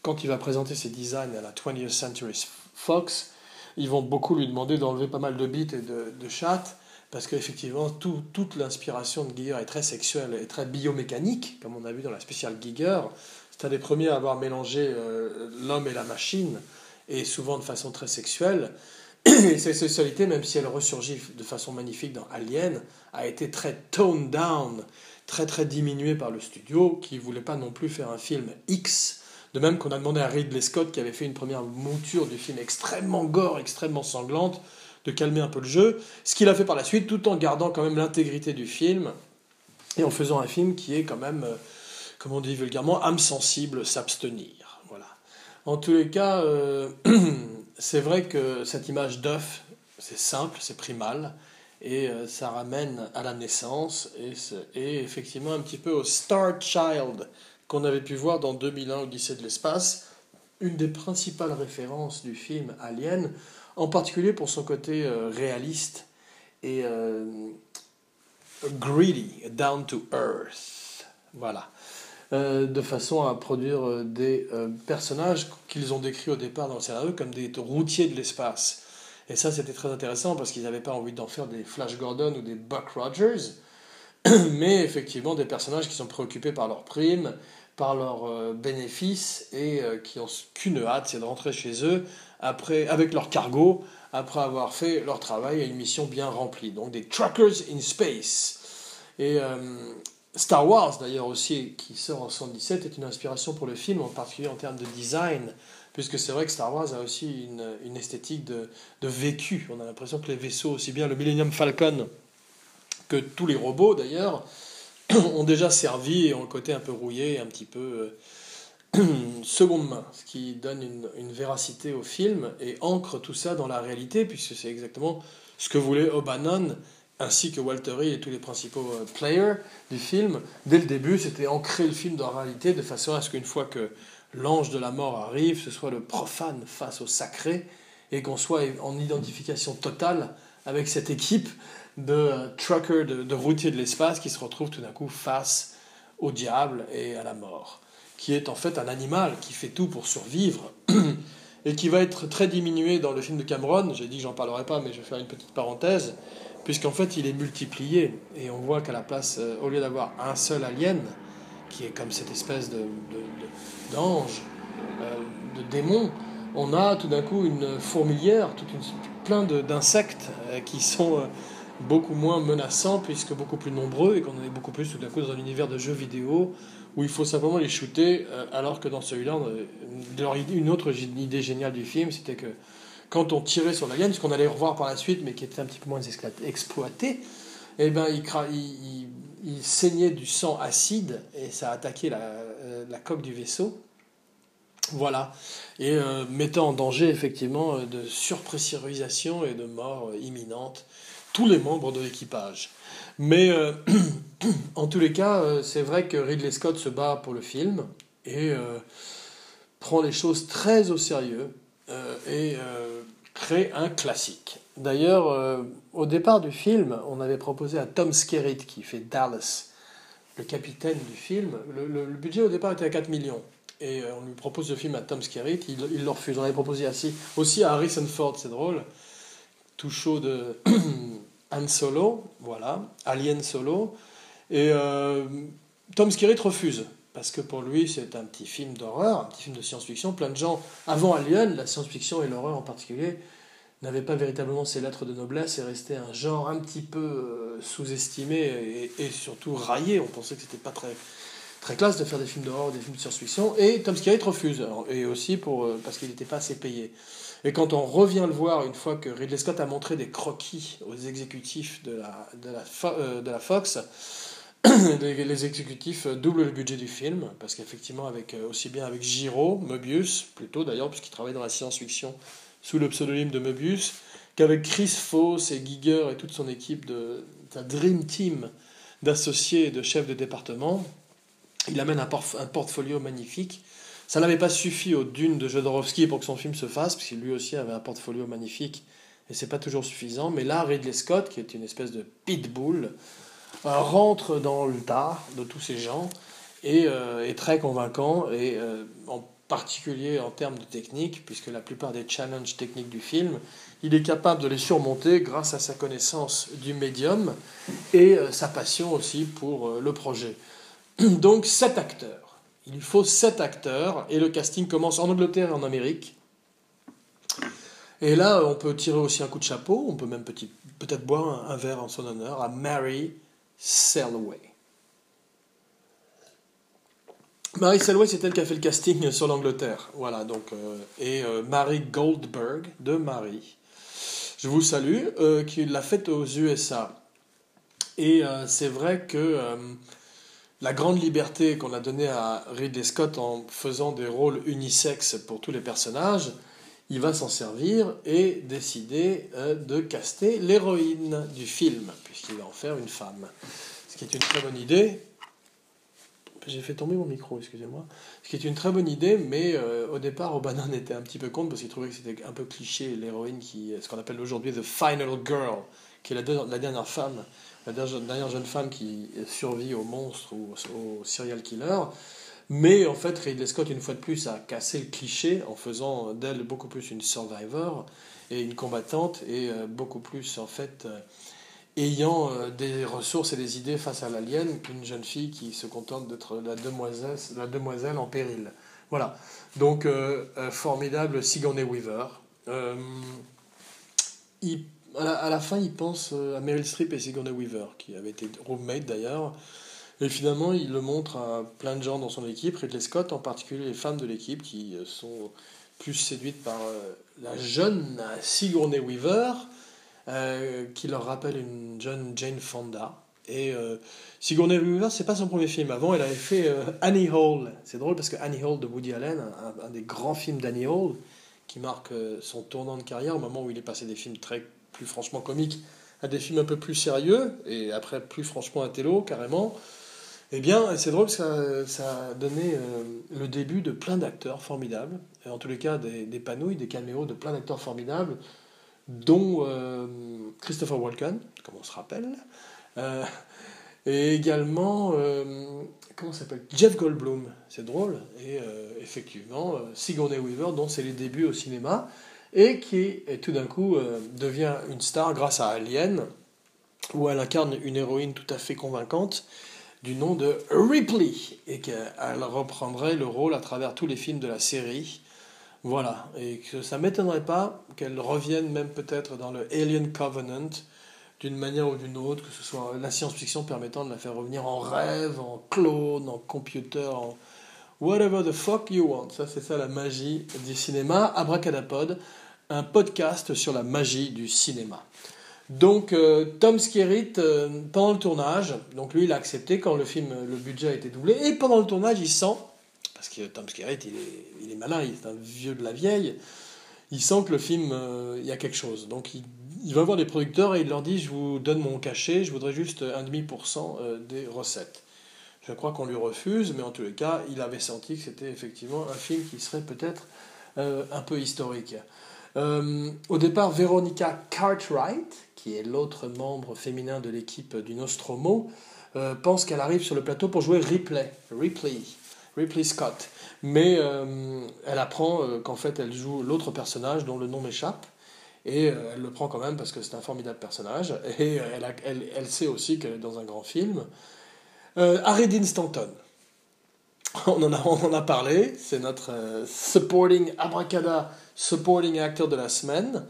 quand il va présenter ses designs à la 20th Century Fox, ils vont beaucoup lui demander d'enlever pas mal de bits et de, de chattes, parce qu'effectivement, tout, toute l'inspiration de Giger est très sexuelle et très biomécanique, comme on a vu dans la spéciale Giger. C'est un des premiers à avoir mélangé euh, l'homme et la machine, et souvent de façon très sexuelle. Et cette sexualité, même si elle ressurgit de façon magnifique dans Alien, a été très toned down, très très diminuée par le studio, qui ne voulait pas non plus faire un film X de même qu'on a demandé à Ridley Scott, qui avait fait une première mouture du film extrêmement gore, extrêmement sanglante, de calmer un peu le jeu. Ce qu'il a fait par la suite, tout en gardant quand même l'intégrité du film, et en faisant un film qui est quand même, euh, comme on dit vulgairement, âme sensible, s'abstenir. Voilà. En tous les cas, euh, c'est vrai que cette image d'œuf, c'est simple, c'est primal, et euh, ça ramène à la naissance, et, effectivement un petit peu au Star Child qu'on avait pu voir dans 2001 Odyssée de l'espace, une des principales références du film Alien, en particulier pour son côté euh, réaliste et greedy, down to earth. Voilà. Euh, de façon à produire des personnages qu'ils ont décrits au départ dans le scénario comme des routiers de l'espace. Et ça, c'était très intéressant parce qu'ils n'avaient pas envie d'en faire des Flash Gordon ou des Buck Rogers, mais effectivement des personnages qui sont préoccupés par leurs primes, par leurs euh, bénéfices et euh, qui ont qu'une hâte, c'est de rentrer chez eux après, avec leur cargo après avoir fait leur travail et une mission bien remplie. Donc des truckers in space. Et euh, Star Wars d'ailleurs aussi, qui sort en 77, est une inspiration pour le film, en particulier en termes de design, puisque c'est vrai que Star Wars a aussi une, une esthétique de, de vécu. On a l'impression que les vaisseaux, aussi bien le Millennium Falcon que tous les robots d'ailleurs, ont déjà servi et ont le côté un peu rouillé, un petit peu euh, seconde main, ce qui donne une, une, véracité au film et ancre tout ça dans la réalité, puisque c'est exactement ce que voulait O'Bannon ainsi que Walter Hill et tous les principaux euh, players du film. Dès le début, c'était ancrer le film dans la réalité de façon à ce qu'une fois que l'ange de la mort arrive, ce soit le profane face au sacré et qu'on soit en identification totale avec cette équipe de trucker, de, de routier de l'espace qui se retrouve tout d'un coup face au diable et à la mort, qui est en fait un animal qui fait tout pour survivre et qui va être très diminué dans le film de Cameron. J'ai dit que j'en parlerai pas, mais je vais faire une petite parenthèse, puisqu'en fait il est multiplié. Et on voit qu'à la place, euh, au lieu d'avoir un seul alien, qui est comme cette espèce de, d'ange, de, de, euh, démon, on a tout d'un coup une fourmilière, toute une, plein d'insectes euh, qui sont beaucoup moins menaçants puisque beaucoup plus nombreux et qu'on est beaucoup plus tout d'un coup dans un univers de jeux vidéo où il faut simplement les shooter euh, alors que dans celui-là, une autre idée géniale du film, c'était que quand on tirait sur l'alien, ce qu'on allait revoir par la suite mais qui était un petit peu moins exploité, eh ben, il, saignait du sang acide et ça a attaqué la, euh, la coque du vaisseau. Voilà. Et euh, mettant en danger effectivement euh, de surpressurisation et de mort euh, imminente tous les membres de l'équipage. Mais en tous les cas, c'est vrai que Ridley Scott se bat pour le film et prend les choses très au sérieux et euh, crée un classique. D'ailleurs, euh, au départ du film, on avait proposé à Tom Skerritt, qui fait Dallas, le capitaine du film, le, budget au départ était à 4 millions. Et euh, on lui propose le film à Tom Skerritt, il, le refuse. On avait proposé aussi, aussi à Harrison Ford, c'est drôle, tout chaud de Han Solo, voilà, Alien Solo. Et euh, Tom Skerritt refuse, parce que pour lui, c'est un petit film d'horreur, un petit film de science-fiction. Plein de gens, avant Alien, la science-fiction et l'horreur en particulier, n'avaient pas véritablement ces lettres de noblesse et restait un genre un petit peu euh, sous-estimé et, surtout raillé. On pensait que c'était pas très, très classe de faire des films d'horreur, des films de science-fiction. Et Tom Skerritt refuse, et aussi pour, euh, parce qu'il n'était pas assez payé. Et quand on revient le voir, une fois que Ridley Scott a montré des croquis aux exécutifs de la, de la, euh, de la Fox, les, exécutifs doublent le budget du film, parce qu'effectivement, avec, euh, aussi bien avec Giro, Möbius, plutôt d'ailleurs, puisqu'il travaille dans la science-fiction sous le pseudonyme de Möbius, qu'avec Chris Foss et Giger et toute son équipe de sa Dream Team d'associés et de chefs de département, il amène un, porf- un portfolio magnifique. Ça n'avait pas suffi aux dunes de Jodorowsky pour que son film se fasse, parce qu'il lui aussi avait un portfolio magnifique, et c'est pas toujours suffisant. Mais là, Ridley Scott, qui est une espèce de pitbull, rentre dans le tas de tous ces gens et euh, est très convaincant, et euh, en particulier en termes de technique, puisque la plupart des challenges techniques du film, il est capable de les surmonter grâce à sa connaissance du médium et euh, sa passion aussi pour euh, le projet. Donc sept acteurs. Il faut sept acteurs et le casting commence en Angleterre et en Amérique. Et là, on peut tirer aussi un coup de chapeau, on peut même peut-être boire un verre en son honneur à Mary Selway. Mary Selway, c'est elle qui a fait le casting sur l'Angleterre. Voilà, donc, euh, et euh, Mary Goldberg, de Marie, je vous salue, euh, qui l'a faite aux USA. Et euh, c'est vrai que la grande liberté qu'on a donnée à Ridley Scott en faisant des rôles unisexes pour tous les personnages, il va s'en servir et décider euh, de caster l'héroïne du film, puisqu'il va en faire une femme. Ce qui est une très bonne idée. J'ai fait tomber mon micro, excusez-moi. Ce qui est une très bonne idée, mais euh, au départ, O'Bannon était un petit peu contre parce qu'il trouvait que c'était un peu cliché l'héroïne qui, ce qu'on appelle aujourd'hui the final girl, qui est la, dernière femme, la dernière, jeune femme qui survit au monstre ou au serial killer. Mais en fait, Ridley Scott, une fois de plus, a cassé le cliché en faisant d'elle beaucoup plus une survivor et une combattante et euh, beaucoup plus, en fait, euh, ayant euh, des ressources et des idées face à l'alien qu'une jeune fille qui se contente d'être la demoiselle, en péril. Voilà. Donc, formidable Sigourney Weaver. Il- à, la, à la fin, il pense à Meryl Streep et Sigourney Weaver, qui avaient été roommates d'ailleurs. Et finalement, il le montre à plein de gens dans son équipe, Ridley Scott, en particulier les femmes de l'équipe, qui euh, sont plus séduites par euh, la jeune Sigourney Weaver, euh, qui leur rappelle une jeune Jane Fonda. Et Sigourney Weaver, c'est pas son premier film. Avant, elle avait fait Annie Hall. C'est drôle parce que Annie Hall de Woody Allen, un, des grands films d'Annie Hall, qui marque son tournant de carrière au moment où il est passé des films très plus franchement comiques à des films un peu plus sérieux et après plus franchement intello carrément. Eh bien, c'est drôle, ça, ça a donné euh, le début de plein d'acteurs formidables, en tous les cas des, panouilles, des caméos de plein d'acteurs formidables, dont euh, Christopher Walken, comme on se rappelle, euh, et également, comment s'appelle? Jeff Goldblum, c'est drôle, et effectivement, Sigourney Weaver, dont c'est les débuts au cinéma, et qui tout d'un coup devient une star grâce à Alien, où elle incarne une héroïne tout à fait convaincante du nom de Ripley, et qu'elle reprendrait le rôle à travers tous les films de la série. Voilà, et que ça m'étonnerait pas qu'elle revienne même peut-être dans le Alien Covenant, d'une manière ou d'une autre, que ce soit la science-fiction permettant de la faire revenir en rêve, en clone, en computer, en whatever the fuck you want. Ça, c'est ça la magie du cinéma. Abracadapod, un podcast sur la magie du cinéma. Donc euh, Tom Skerritt, euh, pendant le tournage, donc lui il a accepté quand le film, le budget a été doublé, et pendant le tournage il sent, parce que Tom Skerritt il est, malin, il est un vieux de la vieille, il sent que le film, euh, il y a quelque chose. Donc il, il, va voir les producteurs et il leur dit je vous donne mon cachet, je voudrais juste 1,5% des recettes. Je crois qu'on lui refuse, mais en tous les cas, il avait senti que c'était effectivement un film qui serait peut-être un peu historique. Au départ, Veronica Cartwright, qui est l'autre membre féminin de l'équipe du Nostromo, euh, pense qu'elle arrive sur le plateau pour jouer Ripley, Ripley, Scott. Mais euh, elle apprend euh, qu'en fait elle joue l'autre personnage dont le nom m'échappe. Et elle le prend quand même parce que c'est un formidable personnage. Et elle, elle, sait aussi qu'elle est dans un grand film. Harry Dean Stanton. On en a, on en a parlé. C'est notre supporting abracada supporting actor de la semaine.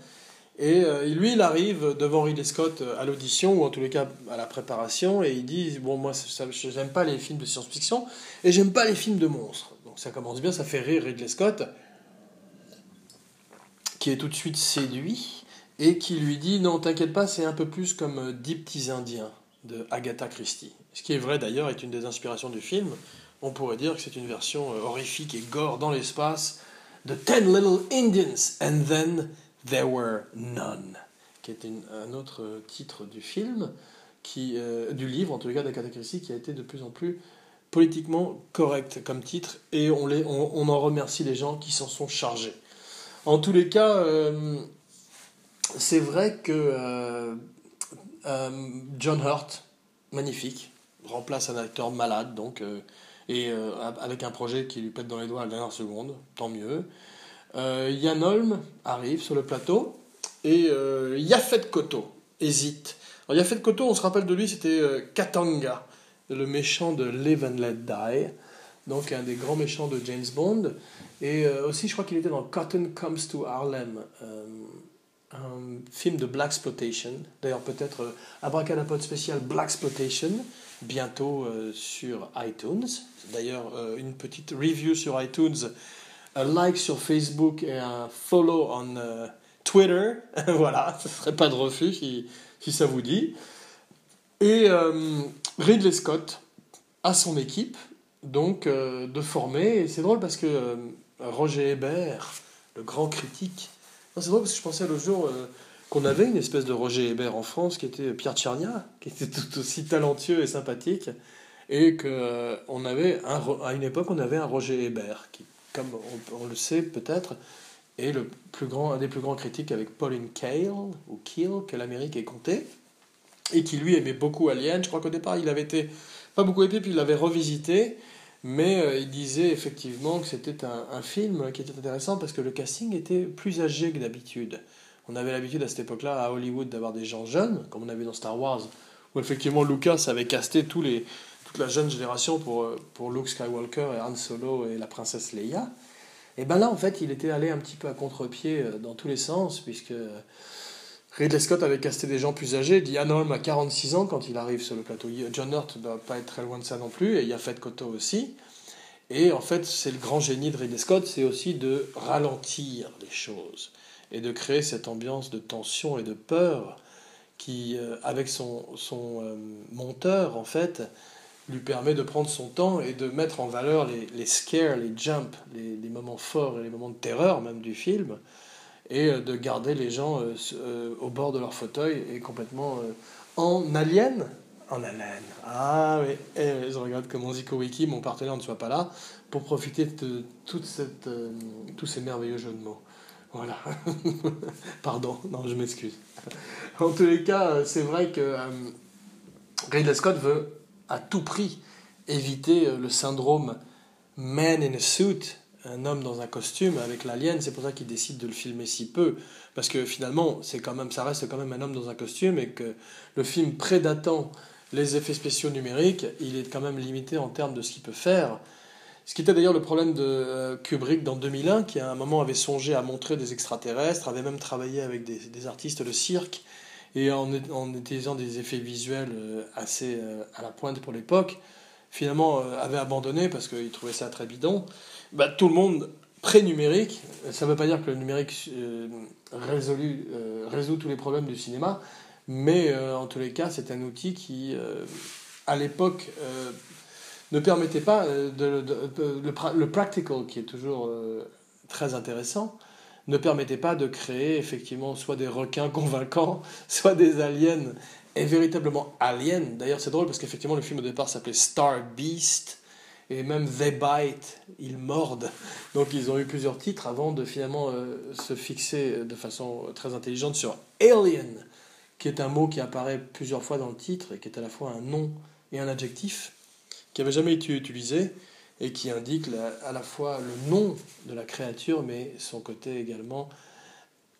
Et euh, lui, il arrive devant Ridley Scott euh, à l'audition, ou en tous les cas à la préparation, et il dit Bon, moi, je n'aime pas les films de science-fiction, et j'aime pas les films de monstres. Donc ça commence bien, ça fait rire Ridley Scott, qui est tout de suite séduit, et qui lui dit Non, t'inquiète pas, c'est un peu plus comme euh, Dix petits Indiens de Agatha Christie. Ce qui est vrai d'ailleurs, est une des inspirations du film. On pourrait dire que c'est une version horrifique et gore dans l'espace de Ten Little Indians, and then There Were None, qui est un autre titre du film, qui, euh, du livre, en tout cas d'Agatha Christie, qui a été de plus en plus politiquement correct comme titre, et on, les, on, en remercie les gens qui s'en sont chargés. En tous les cas, euh, c'est vrai que euh, John Hurt, magnifique, remplace un acteur malade, donc, et avec un projet qui lui pète dans les doigts à la dernière seconde, tant mieux. Euh, Yann Holm arrive sur le plateau et euh, Yafet Koto hésite. Alors Yafet Koto, on se rappelle de lui, c'était euh, Katanga, le méchant de Live and Let Die, donc un des grands méchants de James Bond. Et aussi, je crois qu'il était dans Cotton Comes to Harlem, de Black. D'ailleurs, peut-être abracadapod spécial Black Exploitation, bientôt sur iTunes. D'ailleurs, une petite review sur iTunes un like sur Facebook et un follow on euh, Twitter. voilà, ce serait pas de refus si, ça vous dit. Et euh, Ridley Scott a son équipe, donc euh, de former. Et c'est drôle parce que Roger Hébert, le grand critique, c'est drôle parce que je pensais l'autre jour qu'on avait une espèce de Roger Hébert en France qui était Pierre Tchernia, qui était tout aussi talentueux et sympathique. Et qu'on avait, à une époque, on avait un Roger Hébert qui comme on, le sait peut-être, est le plus grand, un des plus grands critiques avec Pauline Kael, ou Keel, que l'Amérique ait compté, et qui lui aimait beaucoup Alien. Je crois qu'au départ, il avait été, pas beaucoup été, puis il l'avait revisité, mais euh, il disait effectivement que c'était un, film qui était intéressant parce que le casting était plus âgé que d'habitude. On avait l'habitude à cette époque-là, à Hollywood, d'avoir des gens jeunes, comme on avait dans Star Wars, où effectivement Lucas avait casté tous les, la jeune génération pour, euh, pour Luke Skywalker et Han Solo et la princesse Leia. Et ben là, en fait, il était allé un petit peu à contre-pied euh, dans tous les sens, puisque Ridley Scott avait casté des gens plus âgés. Diane Holm a 46 ans quand il arrive sur le plateau. John Hurt ne doit pas être très loin de ça non plus, et il y a Fed Koto aussi. Et en fait, c'est le grand génie de Ridley Scott, c'est aussi de ralentir les choses et de créer cette ambiance de tension et de peur qui, euh, avec son, son monteur, en fait, lui permet de prendre son temps et de mettre en valeur les, les scares, les jumps, les, moments forts et les moments de terreur même du film, et euh, de garder les gens euh, euh, au bord de leur fauteuil et complètement en alien. En alien. Ah oui, et je regarde comment Zico Wiki, mon partenaire, ne soit pas là pour profiter de toute cette, tous ces merveilleux jeux de mots. Voilà. Pardon, non, je m'excuse. En tous les cas, c'est vrai que Ridley Scott veut à tout prix éviter euh, le syndrome man in a suit, un homme dans un costume avec l'alien. C'est pour ça qu'il décide de le filmer si peu, parce que finalement, c'est quand même, ça reste quand même un homme dans un costume et que le film prédatant les effets spéciaux numériques, il est quand même limité en termes de ce qu'il peut faire. Ce qui était d'ailleurs le problème de euh, Kubrick dans 2001, qui à un moment avait songé à montrer des extraterrestres, avait même travaillé avec des, artistes de cirque et en, utilisant des effets visuels euh, assez euh, à la pointe pour l'époque, finalement avait abandonné parce qu'il trouvait ça très bidon. Bah, tout le monde pré-numérique, ça ne veut pas dire que le numérique résout tous les problèmes du cinéma, Mais en tous les cas, c'est un outil qui, à l'époque, ne permettait pas de, le, practical, qui est toujours très intéressant, ne permettait pas de créer effectivement soit des requins convaincants, soit des aliens et véritablement aliens. D'ailleurs, c'est drôle parce qu'effectivement, le film au départ s'appelait Star Beast et même They Bite, ils mordent. Donc ils ont eu plusieurs titres avant de finalement euh, se fixer de façon très intelligente sur Alien, qui est un mot qui apparaît plusieurs fois dans le titre et qui est à la fois un nom et un adjectif, qui n'avait jamais été utilisé et qui indique à la fois le nom de la créature, mais son côté également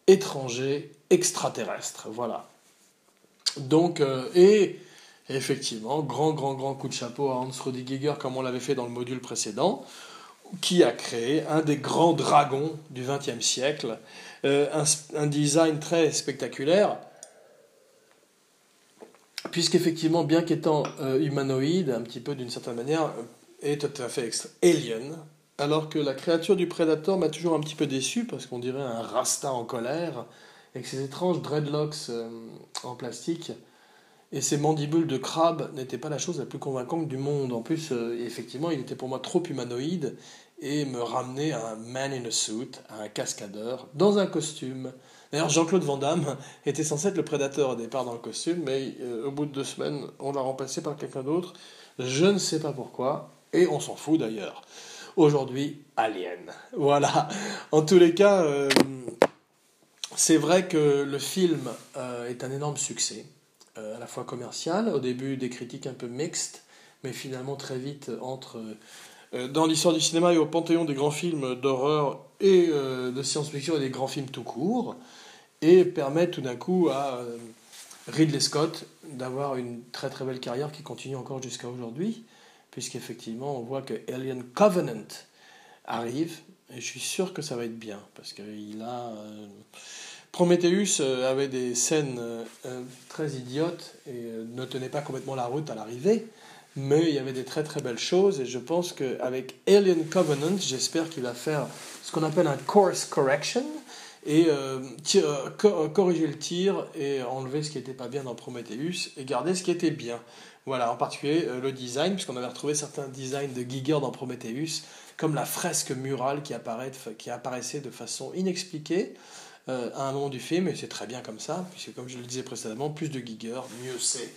étranger, extraterrestre. Voilà. Donc, euh, et effectivement, grand, grand, grand coup de chapeau à Hans Giger, comme on l'avait fait dans le module précédent, qui a créé un des grands dragons du XXe siècle, euh, un, design très spectaculaire, puisqu'effectivement, bien qu'étant euh, humanoïde, un petit peu d'une certaine manière, est tout à fait alien, alors que la créature du Predator m'a toujours un petit peu déçu parce qu'on dirait un rasta en colère, avec ses étranges dreadlocks euh, en plastique. Et ses mandibules de crabe n'étaient pas la chose la plus convaincante du monde. En plus, euh, effectivement, il était pour moi trop humanoïde et me ramenait à un man in a suit, à un cascadeur, dans un costume. D'ailleurs, Jean-Claude Van Damme était censé être le prédateur au départ dans le costume, mais euh, au bout de deux semaines, on l'a remplacé par quelqu'un d'autre. Je ne sais pas pourquoi et on s'en fout d'ailleurs. Aujourd'hui, Alien. Voilà. En tous les cas, euh, c'est vrai que le film euh, est un énorme succès, à la fois commercial, au début des critiques un peu mixtes, mais finalement très vite entre dans l'histoire du cinéma et au panthéon des grands films d'horreur et de science-fiction et des grands films tout court, et permet tout d'un coup à Ridley Scott d'avoir une très très belle carrière qui continue encore jusqu'à aujourd'hui puisqu'effectivement, on voit que Alien Covenant arrive, et je suis sûr que ça va être bien, parce qu'il a... Euh, Prometheus euh, avait des scènes euh, très idiotes et ne tenait pas complètement la route à l'arrivée, mais il y avait des très très belles choses, et je pense qu'avec Alien Covenant, j'espère qu'il va faire ce qu'on appelle un course correction, et corriger le tir et enlever ce qui n'était pas bien dans Prometheus et garder ce qui était bien. Voilà, en particulier euh, le design, puisqu'on avait retrouvé certains designs de Giger dans Prometheus, comme la fresque murale qui, apparaît, qui apparaissait de façon inexpliquée euh, à un moment du film, et c'est très bien comme ça, puisque comme je le disais précédemment, plus de Giger, mieux c'est.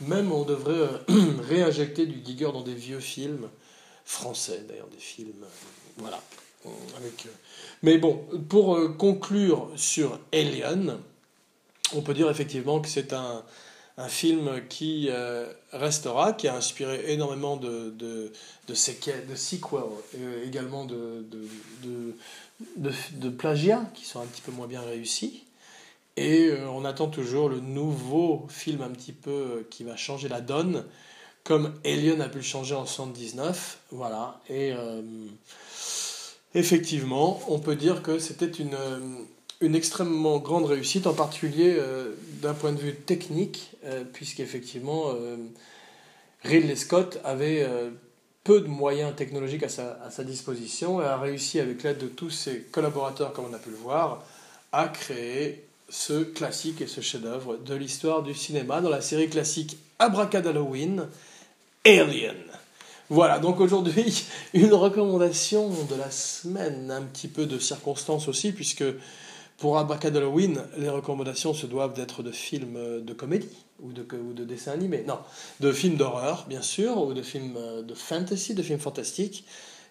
Même on devrait euh, réinjecter du Giger dans des vieux films français, d'ailleurs, des films. voilà. Avec, Mais bon, pour conclure sur Alien, on peut dire effectivement que c'est un, un film qui euh, restera, qui a inspiré énormément de, de, de, de sequels, euh, également de, de, plagiats qui sont un petit peu moins bien réussis. Et euh, on attend toujours le nouveau film un petit peu qui va changer la donne, comme Alien a pu le changer en 79. Voilà. Et effectivement, on peut dire que c'était une une extrêmement grande réussite, en particulier euh, d'un point de vue technique, euh, puisqu'effectivement, euh, Ridley Scott avait peu de moyens technologiques à sa, à sa, disposition et a réussi, avec l'aide de tous ses collaborateurs, comme on a pu le voir, à créer ce classique et ce chef-d'œuvre de l'histoire du cinéma dans la série classique Abracadalloween, Alien. Voilà, donc aujourd'hui, une recommandation de la semaine, un petit peu de circonstance aussi, puisque pour Halloween, les recommandations se doivent d'être de films de comédie ou de, ou de dessins animés. Non, de films d'horreur, bien sûr, ou de films euh, de fantasy, de films fantastiques.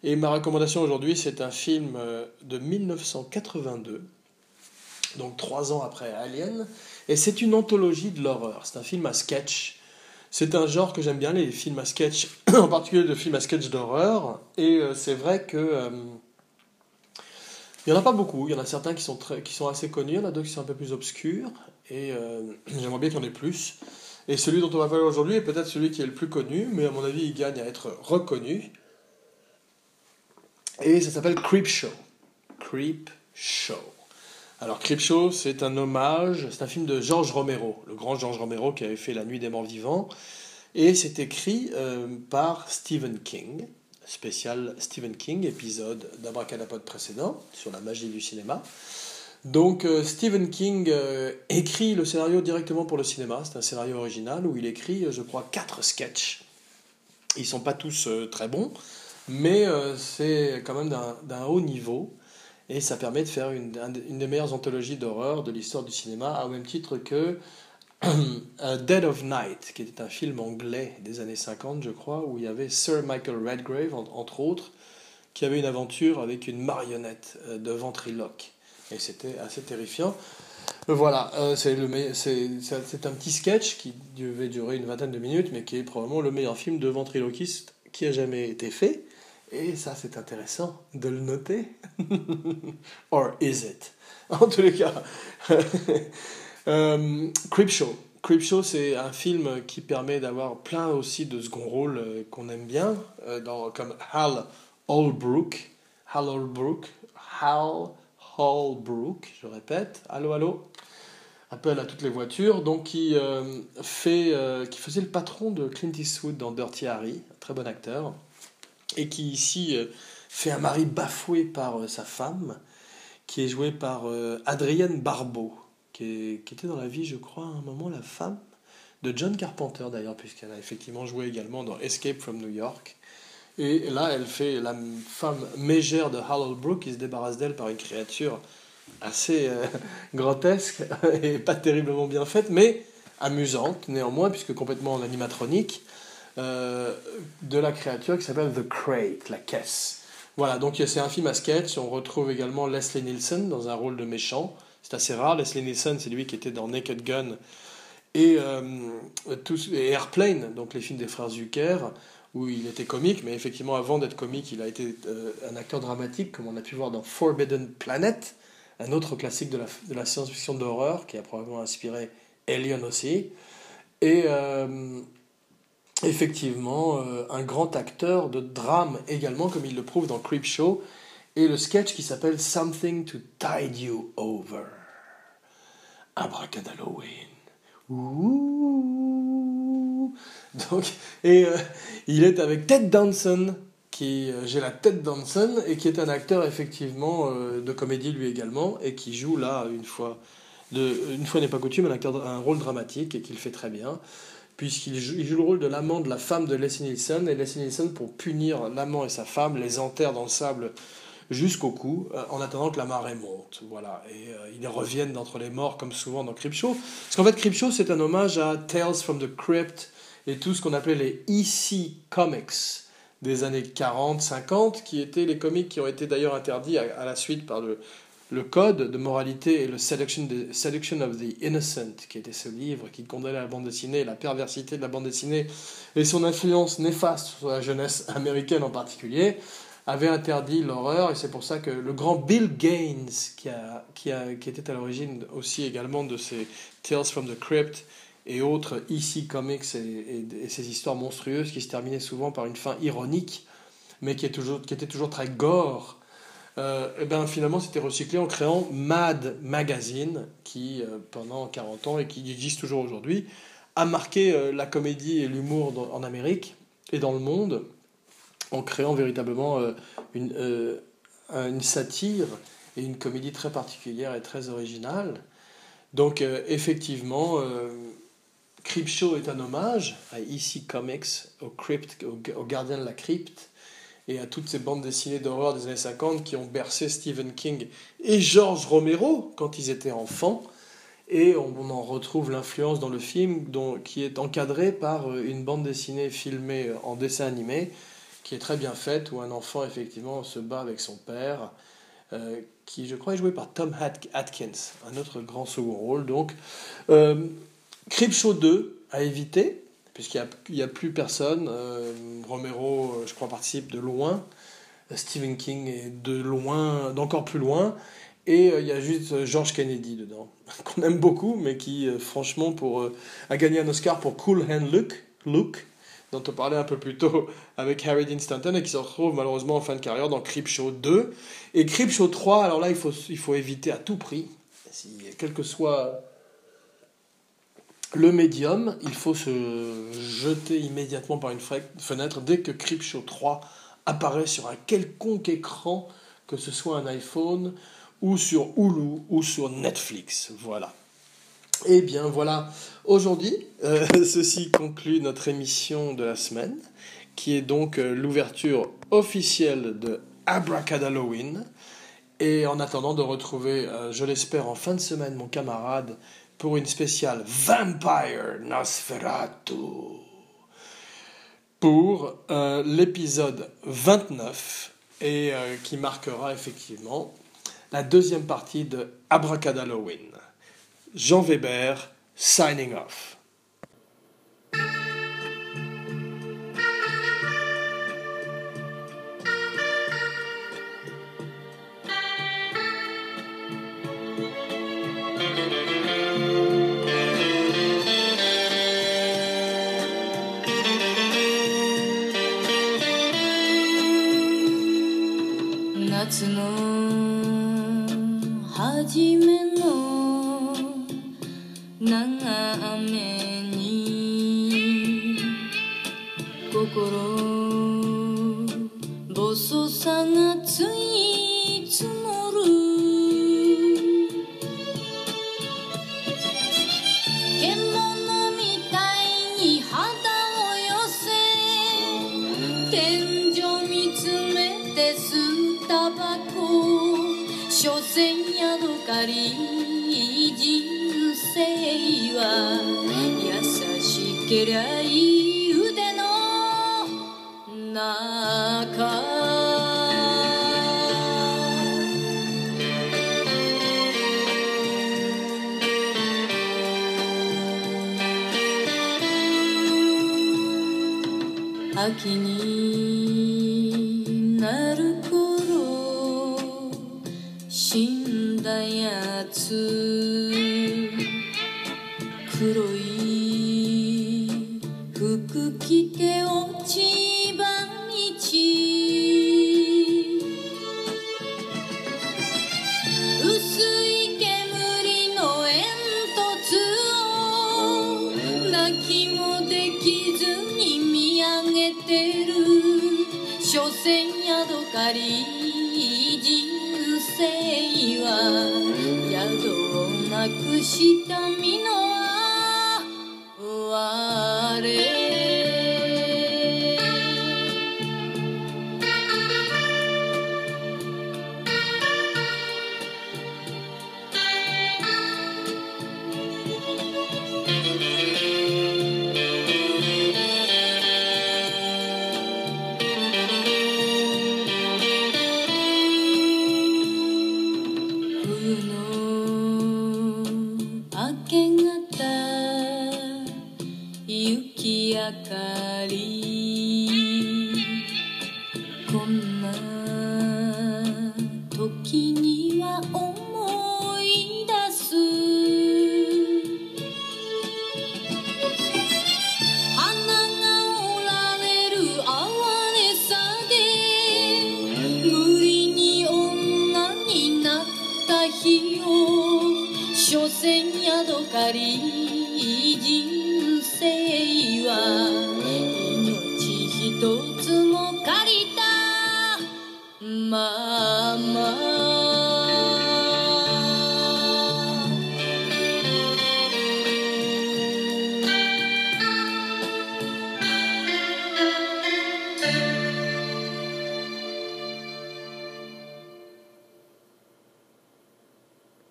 Et ma recommandation aujourd'hui, c'est un film euh, de 1982, donc trois ans après Alien. Et c'est une anthologie de l'horreur. C'est un film à sketch. C'est un genre que j'aime bien, les films à sketch, en particulier de films à sketch d'horreur. Et c'est vrai que. Il n'y en a pas beaucoup, il y en a certains qui sont, très, assez connus, il y en a d'autres qui sont un peu plus obscurs, et euh, j'aimerais bien qu'il y en ait plus. Et celui dont on va parler aujourd'hui est peut-être celui qui est le plus connu, mais à mon avis il gagne à être reconnu. Et ça s'appelle Creep Show. Creep Show. Alors Creep Show, c'est un hommage, c'est un film de George Romero, le grand George Romero qui avait fait La Nuit des Morts Vivants, et c'est écrit euh, par Stephen King spécial Stephen King, épisode d'Abracadapod précédent sur la magie du cinéma. Donc euh, Stephen King euh, écrit le scénario directement pour le cinéma. C'est un scénario original où il écrit, je crois, quatre sketchs. Ils sont pas tous très bons, mais c'est quand même d'un haut niveau. Et ça permet de faire une, une des meilleures anthologies d'horreur de l'histoire du cinéma, au même titre que Dead of Night, qui était un film anglais des années 50, je crois, où il y avait Sir Michael Redgrave, entre autres, qui avait une aventure avec une marionnette euh, de ventriloque. Et c'était assez terrifiant. Euh, voilà, euh, c'est un petit sketch qui devait durer une vingtaine de minutes, mais qui est probablement le meilleur film de ventriloquiste qui a jamais été fait. Et ça, c'est intéressant de le noter. Or is it? En tous les cas. Euh, Creepshow. Creepshow, c'est un film qui permet d'avoir plein aussi de second rôles euh, qu'on aime bien, euh, comme Hal Holbrook. Hal Holbrook. Hal Holbrook, je répète. Allô, allô? Appel à toutes les voitures. Donc, qui, fait, qui faisait le patron de Clint Eastwood dans Dirty Harry, très bon acteur. Et qui ici fait un mari bafoué par sa femme, qui est joué par Adrienne Barbeau qui, était dans la vie, je crois, à un moment, la femme de John Carpenter d'ailleurs, puisqu'elle a effectivement joué également dans Escape from New York. Et là, elle fait la femme mégère de Harold Brook qui se débarrasse d'elle par une créature assez euh, grotesque et pas terriblement bien faite, mais amusante néanmoins, puisque complètement en animatronique, euh, de la créature qui s'appelle The Crate, la caisse. Voilà, donc c'est un film à sketch. On retrouve également Leslie Nielsen dans un rôle de méchant. C'est assez rare. Leslie Nielsen, c'est lui qui était dans Naked Gun et, euh, Airplane, donc les films des frères Zucker, où il était comique, mais effectivement, avant d'être comique, il a été euh, un acteur dramatique, comme on a pu voir dans Forbidden Planet, un autre classique de la, science-fiction d'horreur qui a probablement inspiré Alien aussi. Et effectivement, un grand acteur de drame également, comme il le prouve dans Creepshow, et le sketch qui s'appelle Something to Tide You Over. Abracadalloween. Ouh. Donc, et euh, il est avec Ted Danson, qui euh, j'ai la tête Danson, et qui est un acteur effectivement euh, de comédie lui également, et qui joue là une fois, une fois n'est pas coutume, un, un rôle dramatique et qu'il fait très bien puisqu'il joue, le rôle de l'amant de la femme de Leslie Nielsen, et Leslie Nielsen, pour punir l'amant et sa femme, les enterre dans le sable jusqu'au cou, euh, en attendant que la marée monte. Voilà. Et euh, ils reviennent d'entre les morts, comme souvent dans Creepshow. Parce qu'en fait, Creepshow, c'est un hommage à Tales from the Crypt et tout ce qu'on appelait les EC Comics des années 40, 50, qui étaient les comics qui ont été d'ailleurs interdits à, la suite par le, le code de moralité et le Seduction, of the Innocent, qui était ce livre qui condamnait la bande dessinée, la perversité de la bande dessinée et son influence néfaste sur la jeunesse américaine en particulier avait interdit l'horreur, et c'est pour ça que le grand Bill Gaines, qui, était à l'origine aussi également de ces Tales from the Crypt et autres EC Comics et, ces histoires monstrueuses qui se terminaient souvent par une fin ironique, mais qui, toujours, qui était toujours très gore, euh, et ben finalement c'était recyclé en créant Mad Magazine, qui euh, pendant 40 ans et qui existe toujours aujourd'hui, a marqué euh, la comédie et l'humour en Amérique et dans le monde en créant véritablement euh, une, une satire et une comédie très particulière et très originale. Donc effectivement, Creepshow est un hommage à EC Comics, au, crypt, au, gardien de la crypte, et à toutes ces bandes dessinées d'horreur des années 50 qui ont bercé Stephen King et George Romero quand ils étaient enfants. Et on, en retrouve l'influence dans le film dont, qui est encadré par une bande dessinée filmée en dessin animé qui est très bien faite, où un enfant effectivement se bat avec son père, euh, qui je crois est joué par Tom Atkins, un autre grand second rôle. Donc, euh, Creepshow 2 à éviter, puisqu'il n'y a, plus personne. Euh, Romero, euh, je crois, participe de loin. Stephen King est de loin, d'encore plus loin. Et il y a juste George Kennedy dedans, qu'on aime beaucoup, mais qui, franchement, pour, a gagné un Oscar pour Cool Hand Luke dont on parlait un peu plus tôt avec Harry Dean Stanton et qui se retrouve malheureusement en fin de carrière dans Creepshow 2. Et Creepshow 3, alors là, il faut, il faut éviter à tout prix, si, quel que soit le médium, il faut se jeter immédiatement par une fenêtre dès que Creepshow 3 apparaît sur un quelconque écran, que ce soit un iPhone ou sur Hulu ou sur Netflix. Voilà. Eh bien voilà, aujourd'hui, euh, ceci conclut notre émission de la semaine, qui est donc euh, l'ouverture officielle de Abracadalloween. Et en attendant de retrouver, euh, je l'espère, en fin de semaine, mon camarade pour une spéciale Vampire Nosferatu. Pour l'épisode 29, et qui marquera effectivement la deuxième partie de Abracadalloween. Jean Weber, signing off.